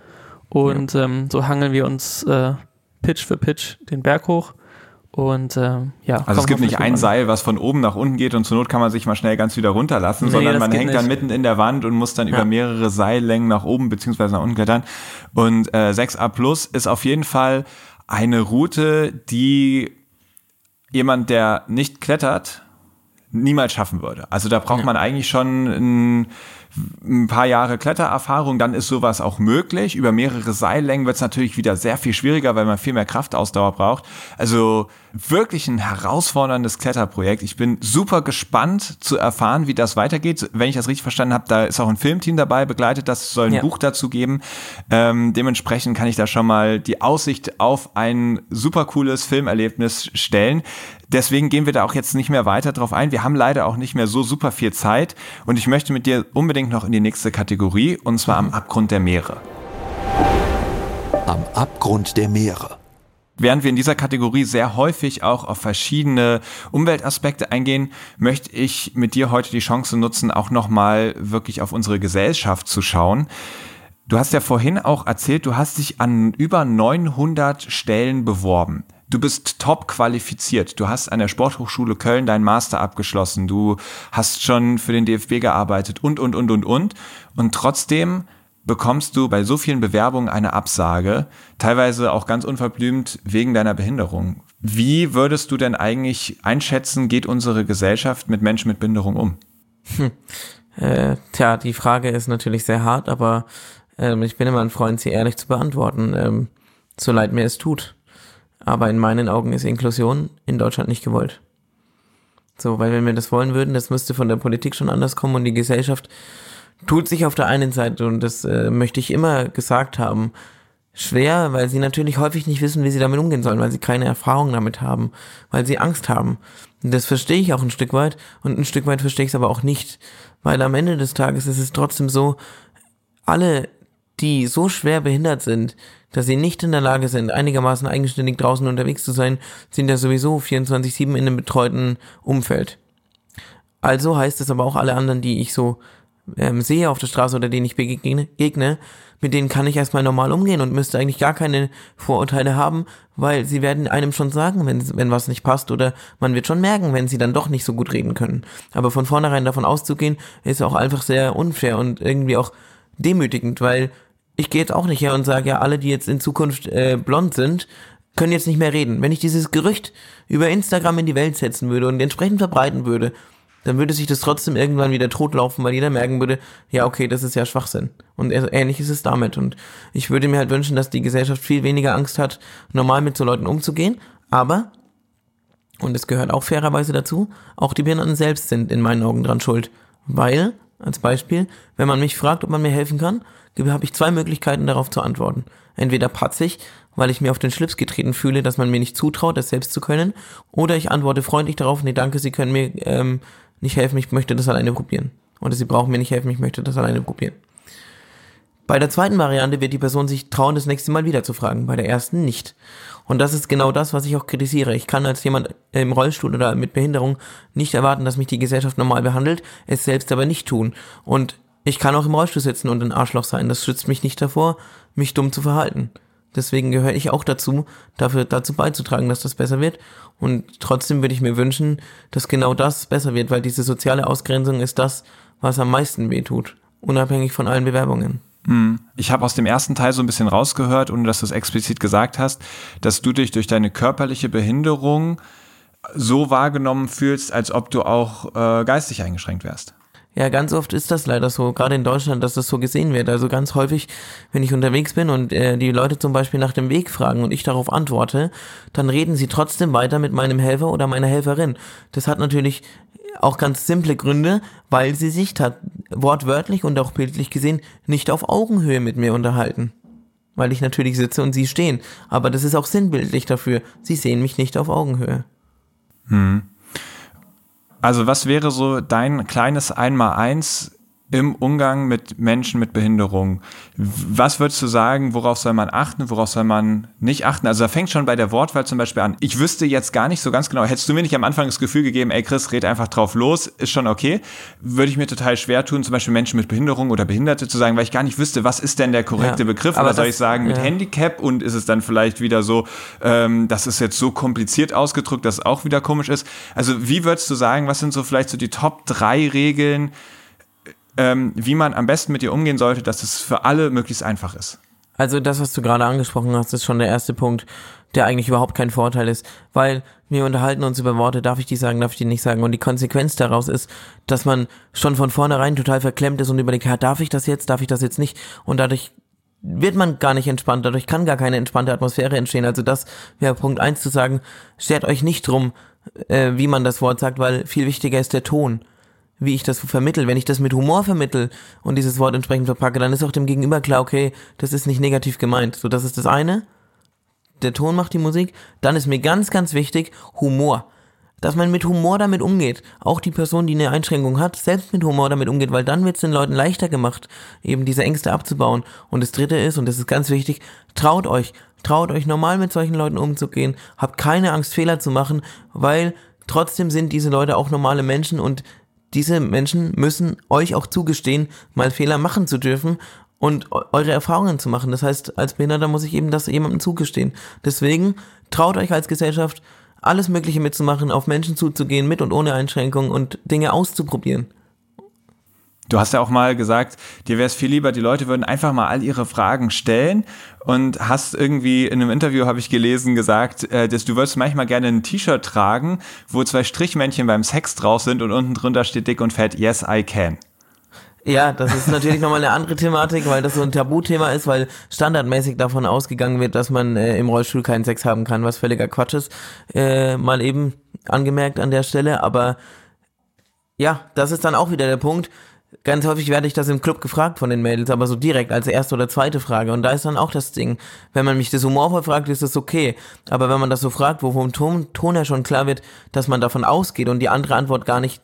und ja. ähm, so hangeln wir uns äh, Pitch für Pitch den Berg hoch und äh, ja. Also es gibt nicht ein Seil, was von oben nach unten geht und zur Not kann man sich mal schnell ganz wieder runterlassen, nee, sondern man hängt nicht. dann mitten in der Wand und muss dann ja. über mehrere Seillängen nach oben beziehungsweise nach unten klettern. Und äh, 6a Plus ist auf jeden Fall eine Route, die jemand, der nicht klettert, niemals schaffen würde. Also da braucht ja. man eigentlich schon ein ein paar Jahre Klettererfahrung, dann ist sowas auch möglich. Über mehrere Seillängen wird es natürlich wieder sehr viel schwieriger, weil man viel mehr Kraftausdauer braucht. Also wirklich ein herausforderndes Kletterprojekt. Ich bin super gespannt zu erfahren, wie das weitergeht. Wenn ich das richtig verstanden habe, da ist auch ein Filmteam dabei, begleitet das, soll ein ja. Buch dazu geben. Ähm, dementsprechend kann ich da schon mal die Aussicht auf ein super cooles Filmerlebnis stellen. Deswegen gehen wir da auch jetzt nicht mehr weiter drauf ein. Wir haben leider auch nicht mehr so super viel Zeit und ich möchte mit dir unbedingt noch in die nächste Kategorie und zwar am Abgrund der Meere. Am Abgrund der Meere. Während wir in dieser Kategorie sehr häufig auch auf verschiedene Umweltaspekte eingehen, möchte ich mit dir heute die Chance nutzen, auch nochmal wirklich auf unsere Gesellschaft zu schauen. Du hast ja vorhin auch erzählt, du hast dich an über 900 Stellen beworben. Du bist top qualifiziert. Du hast an der Sporthochschule Köln deinen Master abgeschlossen. Du hast schon für den DFB gearbeitet und, und, und, und, und. Und trotzdem bekommst du bei so vielen Bewerbungen eine Absage, teilweise auch ganz unverblümt wegen deiner Behinderung. Wie würdest du denn eigentlich einschätzen, geht unsere Gesellschaft mit Menschen mit Behinderung um? Hm. Äh, tja, die Frage ist natürlich sehr hart, aber ähm, ich bin immer ein Freund, sie ehrlich zu beantworten, ähm, so leid mir es tut. Aber in meinen Augen ist Inklusion in Deutschland nicht gewollt. So, weil wenn wir das wollen würden, das müsste von der Politik schon anders kommen und die Gesellschaft tut sich auf der einen Seite, und das äh, möchte ich immer gesagt haben, schwer, weil sie natürlich häufig nicht wissen, wie sie damit umgehen sollen, weil sie keine Erfahrung damit haben, weil sie Angst haben. Und das verstehe ich auch ein Stück weit und ein Stück weit verstehe ich es aber auch nicht, weil am Ende des Tages ist es trotzdem so, alle, die so schwer behindert sind, dass sie nicht in der Lage sind, einigermaßen eigenständig draußen unterwegs zu sein, sind ja sowieso 24-7 in einem betreuten Umfeld. Also heißt es aber auch alle anderen, die ich so ähm, sehe auf der Straße oder denen ich begegne, mit denen kann ich erstmal normal umgehen und müsste eigentlich gar keine Vorurteile haben, weil sie werden einem schon sagen, wenn, wenn was nicht passt oder man wird schon merken, wenn sie dann doch nicht so gut reden können. Aber von vornherein davon auszugehen, ist auch einfach sehr unfair und irgendwie auch demütigend, weil ich gehe jetzt auch nicht her und sage, ja, alle, die jetzt in Zukunft äh, blond sind, können jetzt nicht mehr reden. Wenn ich dieses Gerücht über Instagram in die Welt setzen würde und entsprechend verbreiten würde, dann würde sich das trotzdem irgendwann wieder totlaufen, weil jeder merken würde, ja, okay, das ist ja Schwachsinn. Und ähnlich ist es damit. Und ich würde mir halt wünschen, dass die Gesellschaft viel weniger Angst hat, normal mit so Leuten umzugehen. Aber, und es gehört auch fairerweise dazu, auch die Behinderten selbst sind in meinen Augen dran schuld. Weil, als Beispiel, wenn man mich fragt, ob man mir helfen kann, habe ich zwei Möglichkeiten darauf zu antworten. Entweder patzig, weil ich mir auf den Schlips getreten fühle, dass man mir nicht zutraut, das selbst zu können, oder ich antworte freundlich darauf, nee, danke, Sie können mir ähm, nicht helfen, ich möchte das alleine probieren. Oder Sie brauchen mir nicht helfen, ich möchte das alleine probieren. Bei der zweiten Variante wird die Person sich trauen, das nächste Mal wieder zu fragen, bei der ersten nicht. Und das ist genau das, was ich auch kritisiere. Ich kann als jemand im Rollstuhl oder mit Behinderung nicht erwarten, dass mich die Gesellschaft normal behandelt, es selbst aber nicht tun. Und ich kann auch im Rollstuhl sitzen und ein Arschloch sein. Das schützt mich nicht davor, mich dumm zu verhalten. Deswegen gehöre ich auch dazu, dafür dazu beizutragen, dass das besser wird. Und trotzdem würde ich mir wünschen, dass genau das besser wird, weil diese soziale Ausgrenzung ist das, was am meisten wehtut, unabhängig von allen Bewerbungen. Hm. Ich habe aus dem ersten Teil so ein bisschen rausgehört, ohne dass du es explizit gesagt hast, dass du dich durch deine körperliche Behinderung so wahrgenommen fühlst, als ob du auch äh, geistig eingeschränkt wärst. Ja, ganz oft ist das leider so, gerade in Deutschland, dass das so gesehen wird. Also ganz häufig, wenn ich unterwegs bin und äh, die Leute zum Beispiel nach dem Weg fragen und ich darauf antworte, dann reden sie trotzdem weiter mit meinem Helfer oder meiner Helferin. Das hat natürlich auch ganz simple Gründe, weil sie sich wortwörtlich und auch bildlich gesehen nicht auf Augenhöhe mit mir unterhalten. Weil ich natürlich sitze und sie stehen. Aber das ist auch sinnbildlich dafür. Sie sehen mich nicht auf Augenhöhe. Hm. Also was wäre so dein kleines Einmaleins im Umgang mit Menschen mit Behinderung. Was würdest du sagen, worauf soll man achten, worauf soll man nicht achten? Also da fängt schon bei der Wortwahl zum Beispiel an. Ich wüsste jetzt gar nicht so ganz genau, hättest du mir nicht am Anfang das Gefühl gegeben, ey Chris, red einfach drauf los, ist schon okay, würde ich mir total schwer tun, zum Beispiel Menschen mit Behinderung oder Behinderte zu sagen, weil ich gar nicht wüsste, was ist denn der korrekte ja, Begriff? Oder soll ich sagen mit ja. Handicap und ist es dann vielleicht wieder so, ähm, das ist jetzt so kompliziert ausgedrückt, dass es auch wieder komisch ist? Also wie würdest du sagen, was sind so vielleicht so die Top drei Regeln, ähm, wie man am besten mit ihr umgehen sollte, dass es für alle möglichst einfach ist. Also das, was du gerade angesprochen hast, ist schon der erste Punkt, der eigentlich überhaupt kein Vorteil ist, weil wir unterhalten uns über Worte, darf ich die sagen, darf ich die nicht sagen und die Konsequenz daraus ist, dass man schon von vornherein total verklemmt ist und überlegt, darf ich das jetzt, darf ich das jetzt nicht und dadurch wird man gar nicht entspannt, dadurch kann gar keine entspannte Atmosphäre entstehen. Also das wäre Punkt eins zu sagen, stört euch nicht drum, äh, wie man das Wort sagt, weil viel wichtiger ist der Ton wie ich das vermittel. Wenn ich das mit Humor vermittel und dieses Wort entsprechend verpacke, dann ist auch dem Gegenüber klar, okay, das ist nicht negativ gemeint. So, das ist das eine. Der Ton macht die Musik. Dann ist mir ganz, ganz wichtig Humor. Dass man mit Humor damit umgeht. Auch die Person, die eine Einschränkung hat, selbst mit Humor damit umgeht, weil dann wird es den Leuten leichter gemacht, eben diese Ängste abzubauen. Und das dritte ist, und das ist ganz wichtig, traut euch. Traut euch normal mit solchen Leuten umzugehen. Habt keine Angst, Fehler zu machen, weil trotzdem sind diese Leute auch normale Menschen und diese Menschen müssen euch auch zugestehen, mal Fehler machen zu dürfen und eure Erfahrungen zu machen. Das heißt, als Behinderter muss ich eben das jemandem zugestehen. Deswegen traut euch als Gesellschaft, alles Mögliche mitzumachen, auf Menschen zuzugehen, mit und ohne Einschränkung und Dinge auszuprobieren. Du hast ja auch mal gesagt, dir wäre es viel lieber, die Leute würden einfach mal all ihre Fragen stellen und hast irgendwie in einem Interview, habe ich gelesen, gesagt, äh, dass du würdest manchmal gerne ein T-Shirt tragen, wo zwei Strichmännchen beim Sex drauf sind und unten drunter steht dick und fett, yes, I can. Ja, das ist natürlich nochmal eine andere Thematik, weil das so ein Tabuthema ist, weil standardmäßig davon ausgegangen wird, dass man äh, im Rollstuhl keinen Sex haben kann, was völliger Quatsch ist. Äh, mal eben angemerkt an der Stelle, aber ja, das ist dann auch wieder der Punkt Ganz häufig werde ich das im Club gefragt von den Mädels, aber so direkt als erste oder zweite Frage. Und da ist dann auch das Ding. Wenn man mich das humorvoll fragt, ist das okay. Aber wenn man das so fragt, wo vom Ton, Ton her schon klar wird, dass man davon ausgeht und die andere Antwort gar nicht,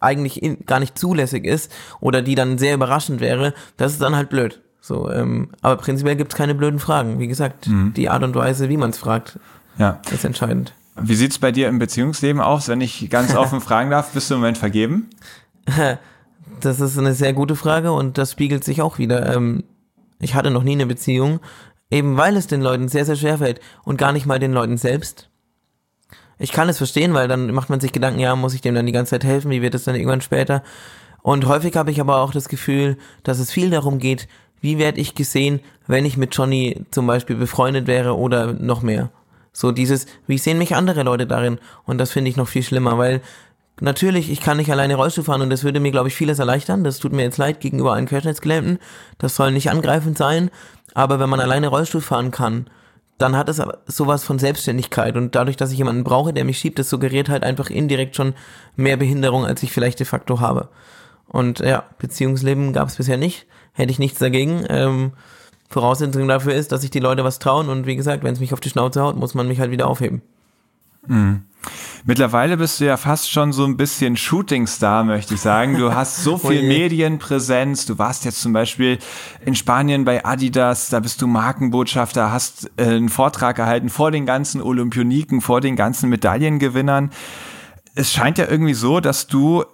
eigentlich in, gar nicht zulässig ist oder die dann sehr überraschend wäre, das ist dann halt blöd. So, ähm, aber prinzipiell gibt's keine blöden Fragen. Wie gesagt, mhm. die Art und Weise, wie man es fragt, ja. ist entscheidend. Wie sieht's bei dir im Beziehungsleben aus, wenn ich ganz offen fragen darf? Bist du im Moment vergeben? Das ist eine sehr gute Frage und das spiegelt sich auch wieder. Ähm, ich hatte noch nie eine Beziehung, eben weil es den Leuten sehr, sehr schwer fällt und gar nicht mal den Leuten selbst. Ich kann es verstehen, weil dann macht man sich Gedanken, ja, muss ich dem dann die ganze Zeit helfen, wie wird es dann irgendwann später? Und häufig habe ich aber auch das Gefühl, dass es viel darum geht, wie werde ich gesehen, wenn ich mit Johnny zum Beispiel befreundet wäre oder noch mehr. So dieses, wie sehen mich andere Leute darin? Und das finde ich noch viel schlimmer, weil Natürlich, ich kann nicht alleine Rollstuhl fahren und das würde mir, glaube ich, vieles erleichtern. Das tut mir jetzt leid gegenüber allen Querschnittsgelähmten. Das soll nicht angreifend sein. Aber wenn man alleine Rollstuhl fahren kann, dann hat es sowas von Selbstständigkeit. Und dadurch, dass ich jemanden brauche, der mich schiebt, das suggeriert halt einfach indirekt schon mehr Behinderung, als ich vielleicht de facto habe. Und ja, Beziehungsleben gab es bisher nicht. Hätte ich nichts dagegen. Ähm, Voraussetzung dafür ist, dass sich die Leute was trauen. Und wie gesagt, wenn es mich auf die Schnauze haut, muss man mich halt wieder aufheben. Mhm. Mittlerweile bist du ja fast schon so ein bisschen Shootingstar, möchte ich sagen. Du hast so viel Medienpräsenz. Du warst jetzt zum Beispiel in Spanien bei Adidas, da bist du Markenbotschafter, hast äh, einen Vortrag gehalten vor den ganzen Olympioniken, vor den ganzen Medaillengewinnern. Es scheint ja irgendwie so, dass du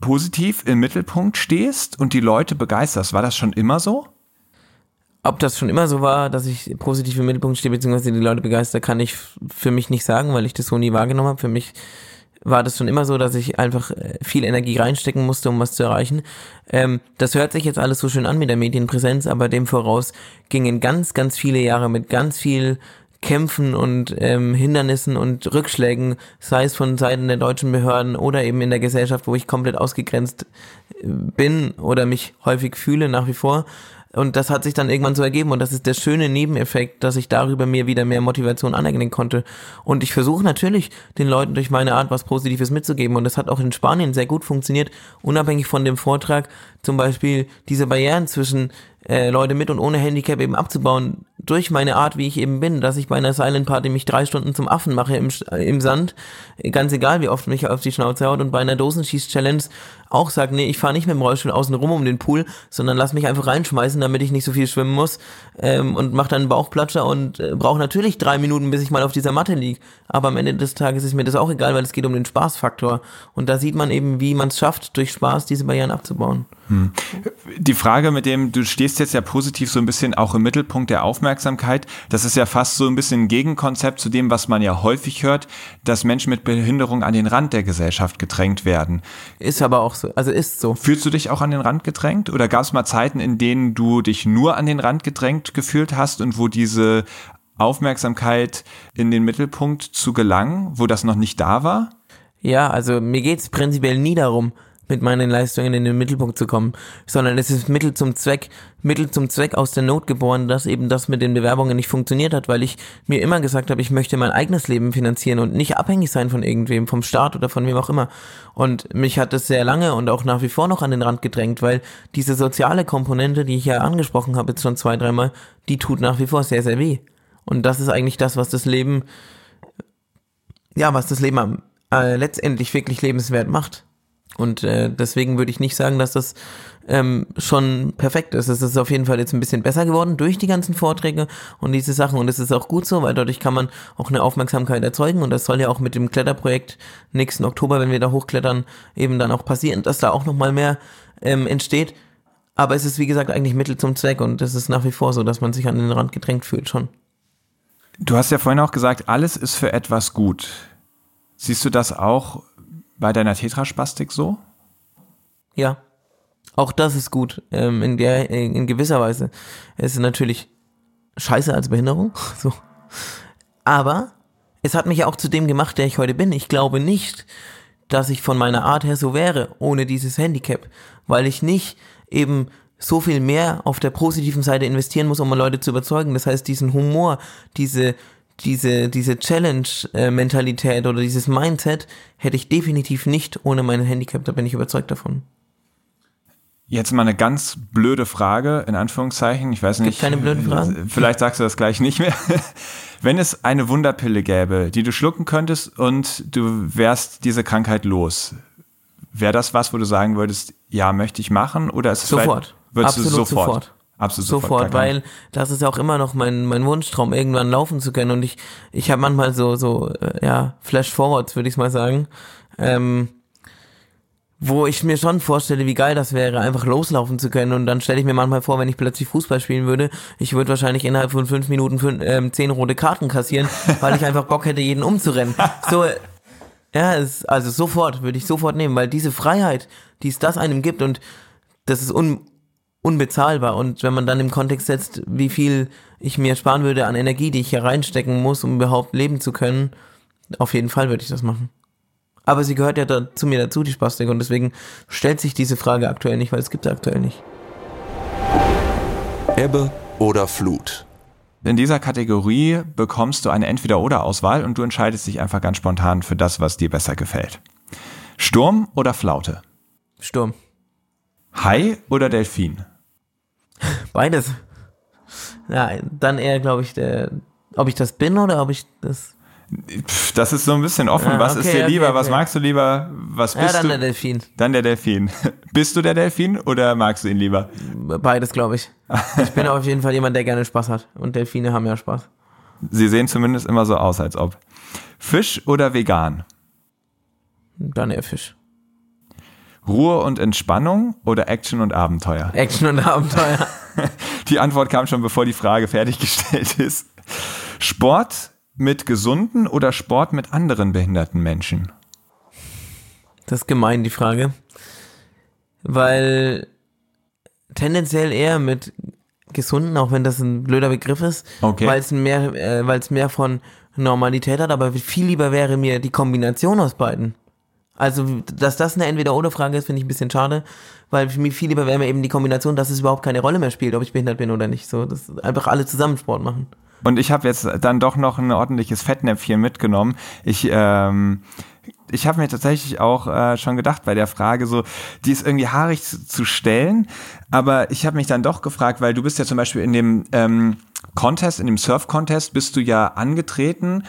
positiv im Mittelpunkt stehst und die Leute begeisterst. War das schon immer so? Ob das schon immer so war, dass ich positiv im Mittelpunkt stehe, beziehungsweise die Leute begeistert, kann ich für mich nicht sagen, weil ich das so nie wahrgenommen habe. Für mich war das schon immer so, dass ich einfach äh, viel Energie reinstecken musste, um was zu erreichen. Ähm, das hört sich jetzt alles so schön an mit der Medienpräsenz, aber dem voraus gingen ganz, ganz viele Jahre mit ganz viel Kämpfen und ähm, Hindernissen und Rückschlägen, sei es von Seiten der deutschen Behörden oder eben in der Gesellschaft, wo ich komplett ausgegrenzt äh, bin oder mich häufig fühle nach wie vor. Und das hat sich dann irgendwann so ergeben und das ist der schöne Nebeneffekt, dass ich darüber mir wieder mehr Motivation aneignen konnte. Und ich versuche natürlich, den Leuten durch meine Art was Positives mitzugeben und das hat auch in Spanien sehr gut funktioniert, unabhängig von dem Vortrag, zum Beispiel diese Barrieren zwischen äh, Leute mit und ohne Handicap eben abzubauen, durch meine Art, wie ich eben bin, dass ich bei einer Silent Party mich drei Stunden zum Affen mache im, im Sand, ganz egal, wie oft mich auf die Schnauze haut und bei einer Dosenschieß-Challenge auch sage, nee, ich fahre nicht mit dem Rollstuhl außen rum um den Pool, sondern lass mich einfach reinschmeißen, damit ich nicht so viel schwimmen muss ähm, und mache dann einen Bauchplatscher und äh, brauche natürlich drei Minuten, bis ich mal auf dieser Matte liege. Aber am Ende des Tages ist mir das auch egal, weil es geht um den Spaßfaktor. Und da sieht man eben, wie man es schafft, durch Spaß diese Barrieren abzubauen. Die Frage mit dem, du stehst jetzt ja positiv so ein bisschen auch im Mittelpunkt der Aufmerksamkeit, das ist ja fast so ein bisschen ein Gegenkonzept zu dem, was man ja häufig hört, dass Menschen mit Behinderung an den Rand der Gesellschaft gedrängt werden. Ist aber auch so, also ist so. Fühlst du dich auch an den Rand gedrängt oder gab es mal Zeiten, in denen du dich nur an den Rand gedrängt gefühlt hast und wo diese Aufmerksamkeit in den Mittelpunkt zu gelangen, wo das noch nicht da war? Ja, also mir geht's prinzipiell nie darum, mit meinen Leistungen in den Mittelpunkt zu kommen, sondern es ist Mittel zum Zweck, Mittel zum Zweck aus der Not geboren, dass eben das mit den Bewerbungen nicht funktioniert hat, weil ich mir immer gesagt habe, ich möchte mein eigenes Leben finanzieren und nicht abhängig sein von irgendwem, vom Staat oder von wem auch immer. Und mich hat es sehr lange und auch nach wie vor noch an den Rand gedrängt, weil diese soziale Komponente, die ich ja angesprochen habe jetzt schon zwei, dreimal, die tut nach wie vor sehr, sehr weh. Und das ist eigentlich das, was das Leben, ja, was das Leben äh, letztendlich wirklich lebenswert macht. Und äh, deswegen würde ich nicht sagen, dass das ähm, schon perfekt ist. Es ist auf jeden Fall jetzt ein bisschen besser geworden durch die ganzen Vorträge und diese Sachen. Und es ist auch gut so, weil dadurch kann man auch eine Aufmerksamkeit erzeugen. Und das soll ja auch mit dem Kletterprojekt nächsten Oktober, wenn wir da hochklettern, eben dann auch passieren, dass da auch nochmal mehr ähm, entsteht. Aber es ist, wie gesagt, eigentlich Mittel zum Zweck und es ist nach wie vor so, dass man sich an den Rand gedrängt fühlt schon. Du hast ja vorhin auch gesagt, alles ist für etwas gut. Siehst du das auch bei deiner Tetraspastik so? Ja. Auch das ist gut. Ähm, in der, in gewisser Weise. Es ist natürlich scheiße als Behinderung. So. Aber es hat mich auch zu dem gemacht, der ich heute bin. Ich glaube nicht, dass ich von meiner Art her so wäre, ohne dieses Handicap. Weil ich nicht eben so viel mehr auf der positiven Seite investieren muss, um Leute zu überzeugen. Das heißt, diesen Humor, diese diese, diese Challenge-Mentalität oder dieses Mindset hätte ich definitiv nicht ohne mein Handicap, da bin ich überzeugt davon. Jetzt mal eine ganz blöde Frage, in Anführungszeichen. Ich weiß nicht. keine blöden Fragen. Vielleicht sagst du das gleich nicht mehr. Wenn es eine Wunderpille gäbe, die du schlucken könntest und du wärst diese Krankheit los, wäre das was, wo du sagen würdest, ja, möchte ich machen? Oder ist es sofort? Würdest Absolut du sofort? sofort. Absolut sofort, sofort weil das ist ja auch immer noch mein, mein Wunschtraum, irgendwann laufen zu können. Und ich, ich habe manchmal so, so, äh, ja, Flash-Forwards, würde ich mal sagen, ähm, wo ich mir schon vorstelle, wie geil das wäre, einfach loslaufen zu können. Und dann stelle ich mir manchmal vor, wenn ich plötzlich Fußball spielen würde, ich würde wahrscheinlich innerhalb von fünf Minuten fünf, ähm, zehn rote Karten kassieren, weil ich einfach Bock hätte, jeden umzurennen. So, ja, es, also sofort, würde ich sofort nehmen, weil diese Freiheit, die es das einem gibt und das ist un, unbezahlbar. Und wenn man dann im Kontext setzt, wie viel ich mir sparen würde an Energie, die ich hier reinstecken muss, um überhaupt leben zu können, auf jeden Fall würde ich das machen. Aber sie gehört ja da, zu mir dazu, die Spastik, und deswegen stellt sich diese Frage aktuell nicht, weil es gibt sie aktuell nicht. Ebbe oder Flut? In dieser Kategorie bekommst du eine Entweder-Oder-Auswahl und du entscheidest dich einfach ganz spontan für das, was dir besser gefällt. Sturm oder Flaute? Sturm. Hai oder Delfin? Beides. Ja, dann eher, glaube ich, der, ob ich das bin oder ob ich das. Das ist so ein bisschen offen. Ah, was ist okay, dir okay, lieber? Was okay. magst du lieber? Was Ja, bist dann du? der Delfin. Dann der Delfin. Bist du der Delfin oder magst du ihn lieber? Beides, glaube ich. Ich bin auf jeden Fall jemand, der gerne Spaß hat. Und Delfine haben ja Spaß. Sie sehen zumindest immer so aus, als ob. Fisch oder vegan? Dann eher Fisch. Ruhe und Entspannung oder Action und Abenteuer? Action und Abenteuer. Die Antwort kam schon, bevor die Frage fertiggestellt ist. Sport mit gesunden oder Sport mit anderen behinderten Menschen? Das ist gemein, die Frage. Weil tendenziell eher mit gesunden, auch wenn das ein blöder Begriff ist, Okay. weil es mehr, äh, weil es mehr von Normalität hat, aber viel lieber wäre mir die Kombination aus beiden. Also, dass das eine Entweder-Oder-Frage ist, finde ich ein bisschen schade, weil für mich viel lieber wäre mir eben die Kombination, dass es überhaupt keine Rolle mehr spielt, ob ich behindert bin oder nicht. So, dass einfach alle zusammen Sport machen. Und ich habe jetzt dann doch noch ein ordentliches Fettnäpfchen mitgenommen. Ich, ähm, ich habe mir tatsächlich auch äh, schon gedacht bei der Frage, so, die ist irgendwie haarig zu, zu stellen, aber ich habe mich dann doch gefragt, weil du bist ja zum Beispiel in dem ähm, Contest, in dem Surf-Contest bist du ja angetreten,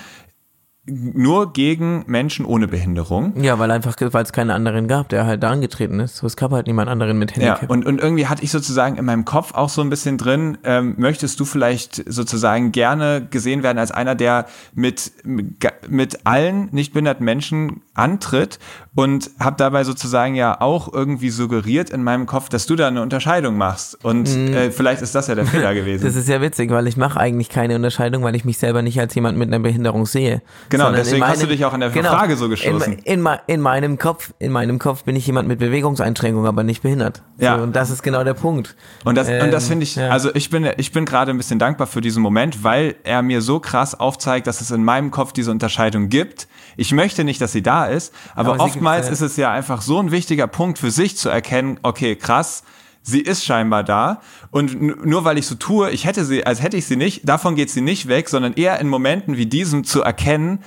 nur gegen Menschen ohne Behinderung. Ja, weil einfach, weil es keinen anderen gab, der halt da angetreten ist. So, es gab halt niemand anderen mit Ja, Handicap. und, und irgendwie hatte ich sozusagen in meinem Kopf auch so ein bisschen drin, ähm, möchtest du vielleicht sozusagen gerne gesehen werden als einer, der mit, mit allen nicht behinderten Menschen antritt und habe dabei sozusagen ja auch irgendwie suggeriert in meinem Kopf, dass du da eine Unterscheidung machst. Und äh, vielleicht ist das ja der Fehler gewesen. Das ist ja witzig, weil ich mache eigentlich keine Unterscheidung, weil ich mich selber nicht als jemand mit einer Behinderung sehe. Genau, In deswegen hast du dich auch in der Frage so gestoßen. In, in, in meinem Kopf, in meinem Kopf bin ich jemand mit Bewegungseinschränkung, aber nicht behindert. Ja. So, und das ist genau der Punkt. Und das, und das Ähm, finde ich, ja. also ich bin, ich bin gerade ein bisschen dankbar für diesen Moment, weil er mir so krass aufzeigt, dass es in meinem Kopf diese Unterscheidung gibt. Ich möchte nicht, dass sie da ist, aber, Aber oftmals gibt's, ja. ist es ja einfach so ein wichtiger Punkt für sich zu erkennen, okay, krass, sie ist scheinbar da und nur weil ich so tue, ich hätte sie, als hätte ich sie nicht, davon geht sie nicht weg, sondern eher in Momenten wie diesem zu erkennen,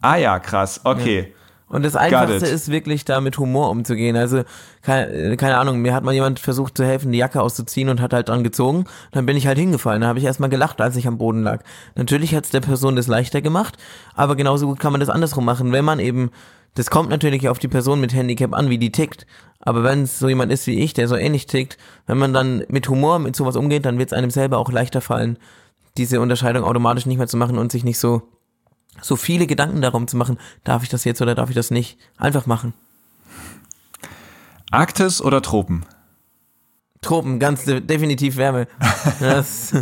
ah ja, krass, okay. Und das. Einfachste ist wirklich da mit Humor umzugehen. Also, keine, keine Ahnung, mir hat mal jemand versucht zu helfen, die Jacke auszuziehen und hat halt dran gezogen. Dann bin ich halt hingefallen. Da habe ich erstmal gelacht, als ich am Boden lag. Natürlich hat es der Person das leichter gemacht, aber genauso gut kann man das andersrum machen, wenn man eben, das kommt natürlich auf die Person mit Handicap an, wie die tickt. Aber wenn es so jemand ist wie ich, der so ähnlich tickt, wenn man dann mit Humor mit sowas umgeht, dann wird es einem selber auch leichter fallen, diese Unterscheidung automatisch nicht mehr zu machen und sich nicht so so viele Gedanken darum zu machen, darf ich das jetzt oder darf ich das nicht? Einfach machen. Arktis oder Tropen? Tropen, ganz de definitiv Wärme. Das,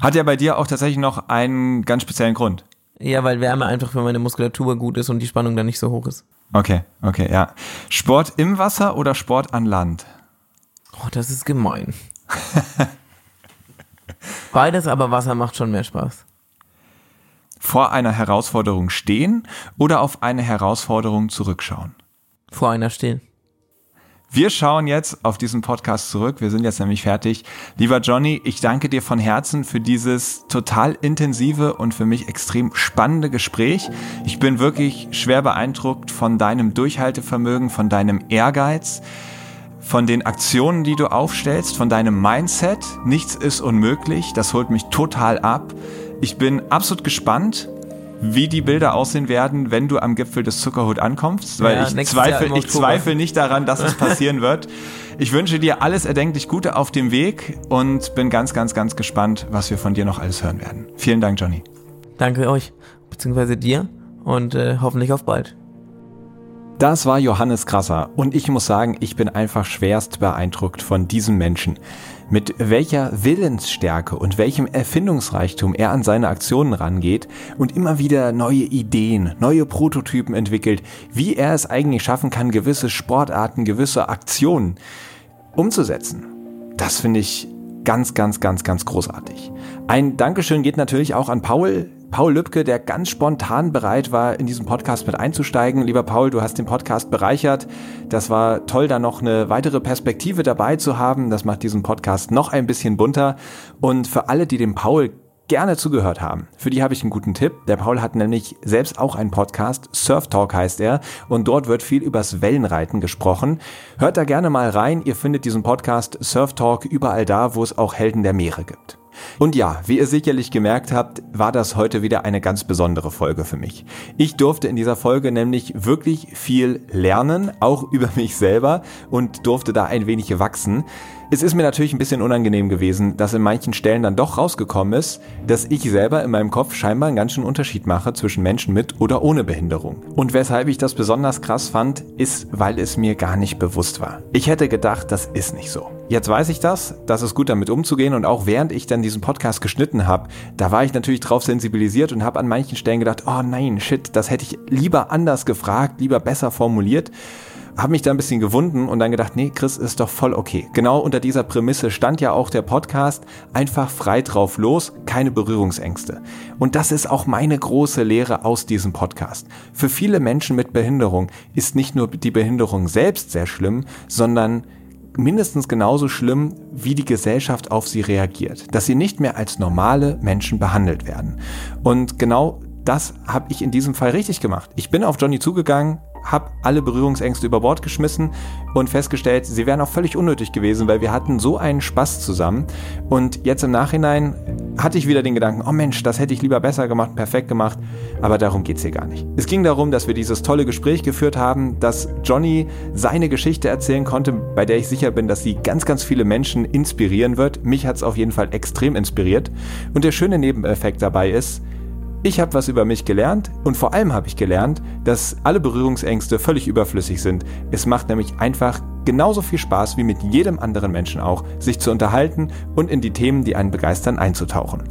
Hat ja bei dir auch tatsächlich noch einen ganz speziellen Grund. Ja, weil Wärme einfach für meine Muskulatur gut ist und die Spannung dann nicht so hoch ist. Okay, okay, ja. Sport im Wasser oder Sport an Land? Oh, das ist gemein. Beides, aber Wasser macht schon mehr Spaß. Vor einer Herausforderung stehen oder auf eine Herausforderung zurückschauen? Vor einer stehen. Wir schauen jetzt auf diesen Podcast zurück. Wir sind jetzt nämlich fertig. Lieber Johnny, ich danke dir von Herzen für dieses total intensive und für mich extrem spannende Gespräch. Ich bin wirklich schwer beeindruckt von deinem Durchhaltevermögen, von deinem Ehrgeiz, von den Aktionen, die du aufstellst, von deinem Mindset. Nichts ist unmöglich. Das holt mich total ab. Ich bin absolut gespannt, wie die Bilder aussehen werden, wenn du am Gipfel des Zuckerhut ankommst, weil Ja, ich zweifle, ich zweifle nicht daran, dass es passieren wird. Ich wünsche dir alles erdenklich Gute auf dem Weg und bin ganz, ganz, ganz gespannt, was wir von dir noch alles hören werden. Vielen Dank, Johnny. Danke euch, beziehungsweise dir und äh, hoffentlich auf bald. Das war Johannes Krasser und ich muss sagen, ich bin einfach schwerst beeindruckt von diesem Menschen. Mit welcher Willensstärke und welchem Erfindungsreichtum er an seine Aktionen rangeht und immer wieder neue Ideen, neue Prototypen entwickelt, wie er es eigentlich schaffen kann, gewisse Sportarten, gewisse Aktionen umzusetzen. Das finde ich ganz, ganz, ganz, ganz großartig. Ein Dankeschön geht natürlich auch an Paul. Paul Lübke, der ganz spontan bereit war, in diesen Podcast mit einzusteigen. Lieber Paul, du hast den Podcast bereichert. Das war toll, da noch eine weitere Perspektive dabei zu haben. Das macht diesen Podcast noch ein bisschen bunter. Und für alle, die dem Paul gerne zugehört haben. Für die habe ich einen guten Tipp. Der Paul hat nämlich selbst auch einen Podcast, Surf Talk heißt er, und dort wird viel übers Wellenreiten gesprochen. Hört da gerne mal rein. Ihr findet diesen Podcast Surf Talk überall da, wo es auch Helden der Meere gibt. Und ja, wie ihr sicherlich gemerkt habt, war das heute wieder eine ganz besondere Folge für mich. Ich durfte in dieser Folge nämlich wirklich viel lernen, auch über mich selber und durfte da ein wenig wachsen. Es ist mir natürlich ein bisschen unangenehm gewesen, dass in manchen Stellen dann doch rausgekommen ist, dass ich selber in meinem Kopf scheinbar einen ganz schönen Unterschied mache zwischen Menschen mit oder ohne Behinderung. Und weshalb ich das besonders krass fand, ist, weil es mir gar nicht bewusst war. Ich hätte gedacht, das ist nicht so. Jetzt weiß ich das, das ist gut damit umzugehen und auch während ich dann diesen Podcast geschnitten habe, da war ich natürlich drauf sensibilisiert und habe an manchen Stellen gedacht, oh nein, shit, das hätte ich lieber anders gefragt, lieber besser formuliert habe mich da ein bisschen gewunden und dann gedacht, nee, Chris ist doch voll okay. Genau unter dieser Prämisse stand ja auch der Podcast, einfach frei drauf los, keine Berührungsängste. Und das ist auch meine große Lehre aus diesem Podcast. Für viele Menschen mit Behinderung ist nicht nur die Behinderung selbst sehr schlimm, sondern mindestens genauso schlimm, wie die Gesellschaft auf sie reagiert. Dass sie nicht mehr als normale Menschen behandelt werden. Und genau das habe ich in diesem Fall richtig gemacht. Ich bin auf Johnny zugegangen, habe alle Berührungsängste über Bord geschmissen und festgestellt, sie wären auch völlig unnötig gewesen, weil wir hatten so einen Spaß zusammen. Und jetzt im Nachhinein hatte ich wieder den Gedanken, oh Mensch, das hätte ich lieber besser gemacht, perfekt gemacht. Aber darum geht's hier gar nicht. Es ging darum, dass wir dieses tolle Gespräch geführt haben, dass Johnny seine Geschichte erzählen konnte, bei der ich sicher bin, dass sie ganz, ganz viele Menschen inspirieren wird. Mich hat's auf jeden Fall extrem inspiriert. Und der schöne Nebeneffekt dabei ist, ich habe was über mich gelernt und vor allem habe ich gelernt, dass alle Berührungsängste völlig überflüssig sind. Es macht nämlich einfach genauso viel Spaß wie mit jedem anderen Menschen auch, sich zu unterhalten und in die Themen, die einen begeistern, einzutauchen.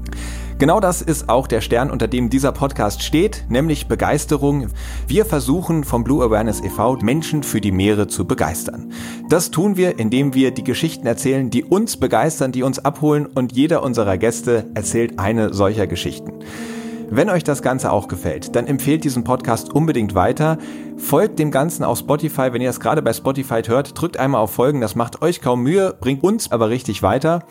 Genau das ist auch der Stern, unter dem dieser Podcast steht, nämlich Begeisterung. Wir versuchen vom Blue Awareness e.V. Menschen für die Meere zu begeistern. Das tun wir, indem wir die Geschichten erzählen, die uns begeistern, die uns abholen und jeder unserer Gäste erzählt eine solcher Geschichten. Wenn euch das Ganze auch gefällt, dann empfehlt diesen Podcast unbedingt weiter. Folgt dem Ganzen auf Spotify. Wenn ihr das gerade bei Spotify hört, drückt einmal auf Folgen. Das macht euch kaum Mühe, bringt uns aber richtig weiter.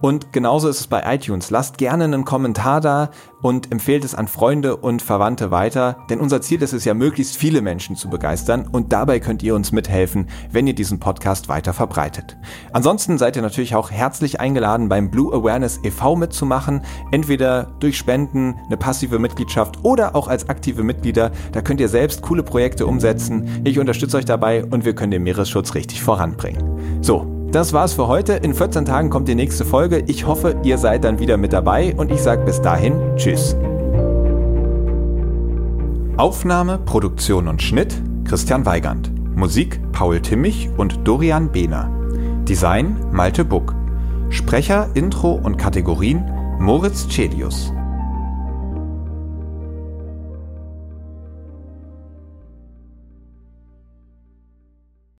Und genauso ist es bei iTunes. Lasst gerne einen Kommentar da und empfehlt es an Freunde und Verwandte weiter, denn unser Ziel ist es ja, möglichst viele Menschen zu begeistern und dabei könnt ihr uns mithelfen, wenn ihr diesen Podcast weiter verbreitet. Ansonsten seid ihr natürlich auch herzlich eingeladen, beim Blue Awareness e.V. mitzumachen, entweder durch Spenden, eine passive Mitgliedschaft oder auch als aktive Mitglieder. Da könnt ihr selbst coole Projekte umsetzen. Ich unterstütze euch dabei und wir können den Meeresschutz richtig voranbringen. So, das war's für heute. In 14 Tagen kommt die nächste Folge. Ich hoffe, ihr seid dann wieder mit dabei und ich sage bis dahin Tschüss. Aufnahme, Produktion und Schnitt Christian Weigand. Musik Paul Timmich und Dorian Behner. Design Malte Buck. Sprecher, Intro und Kategorien Moritz Celius.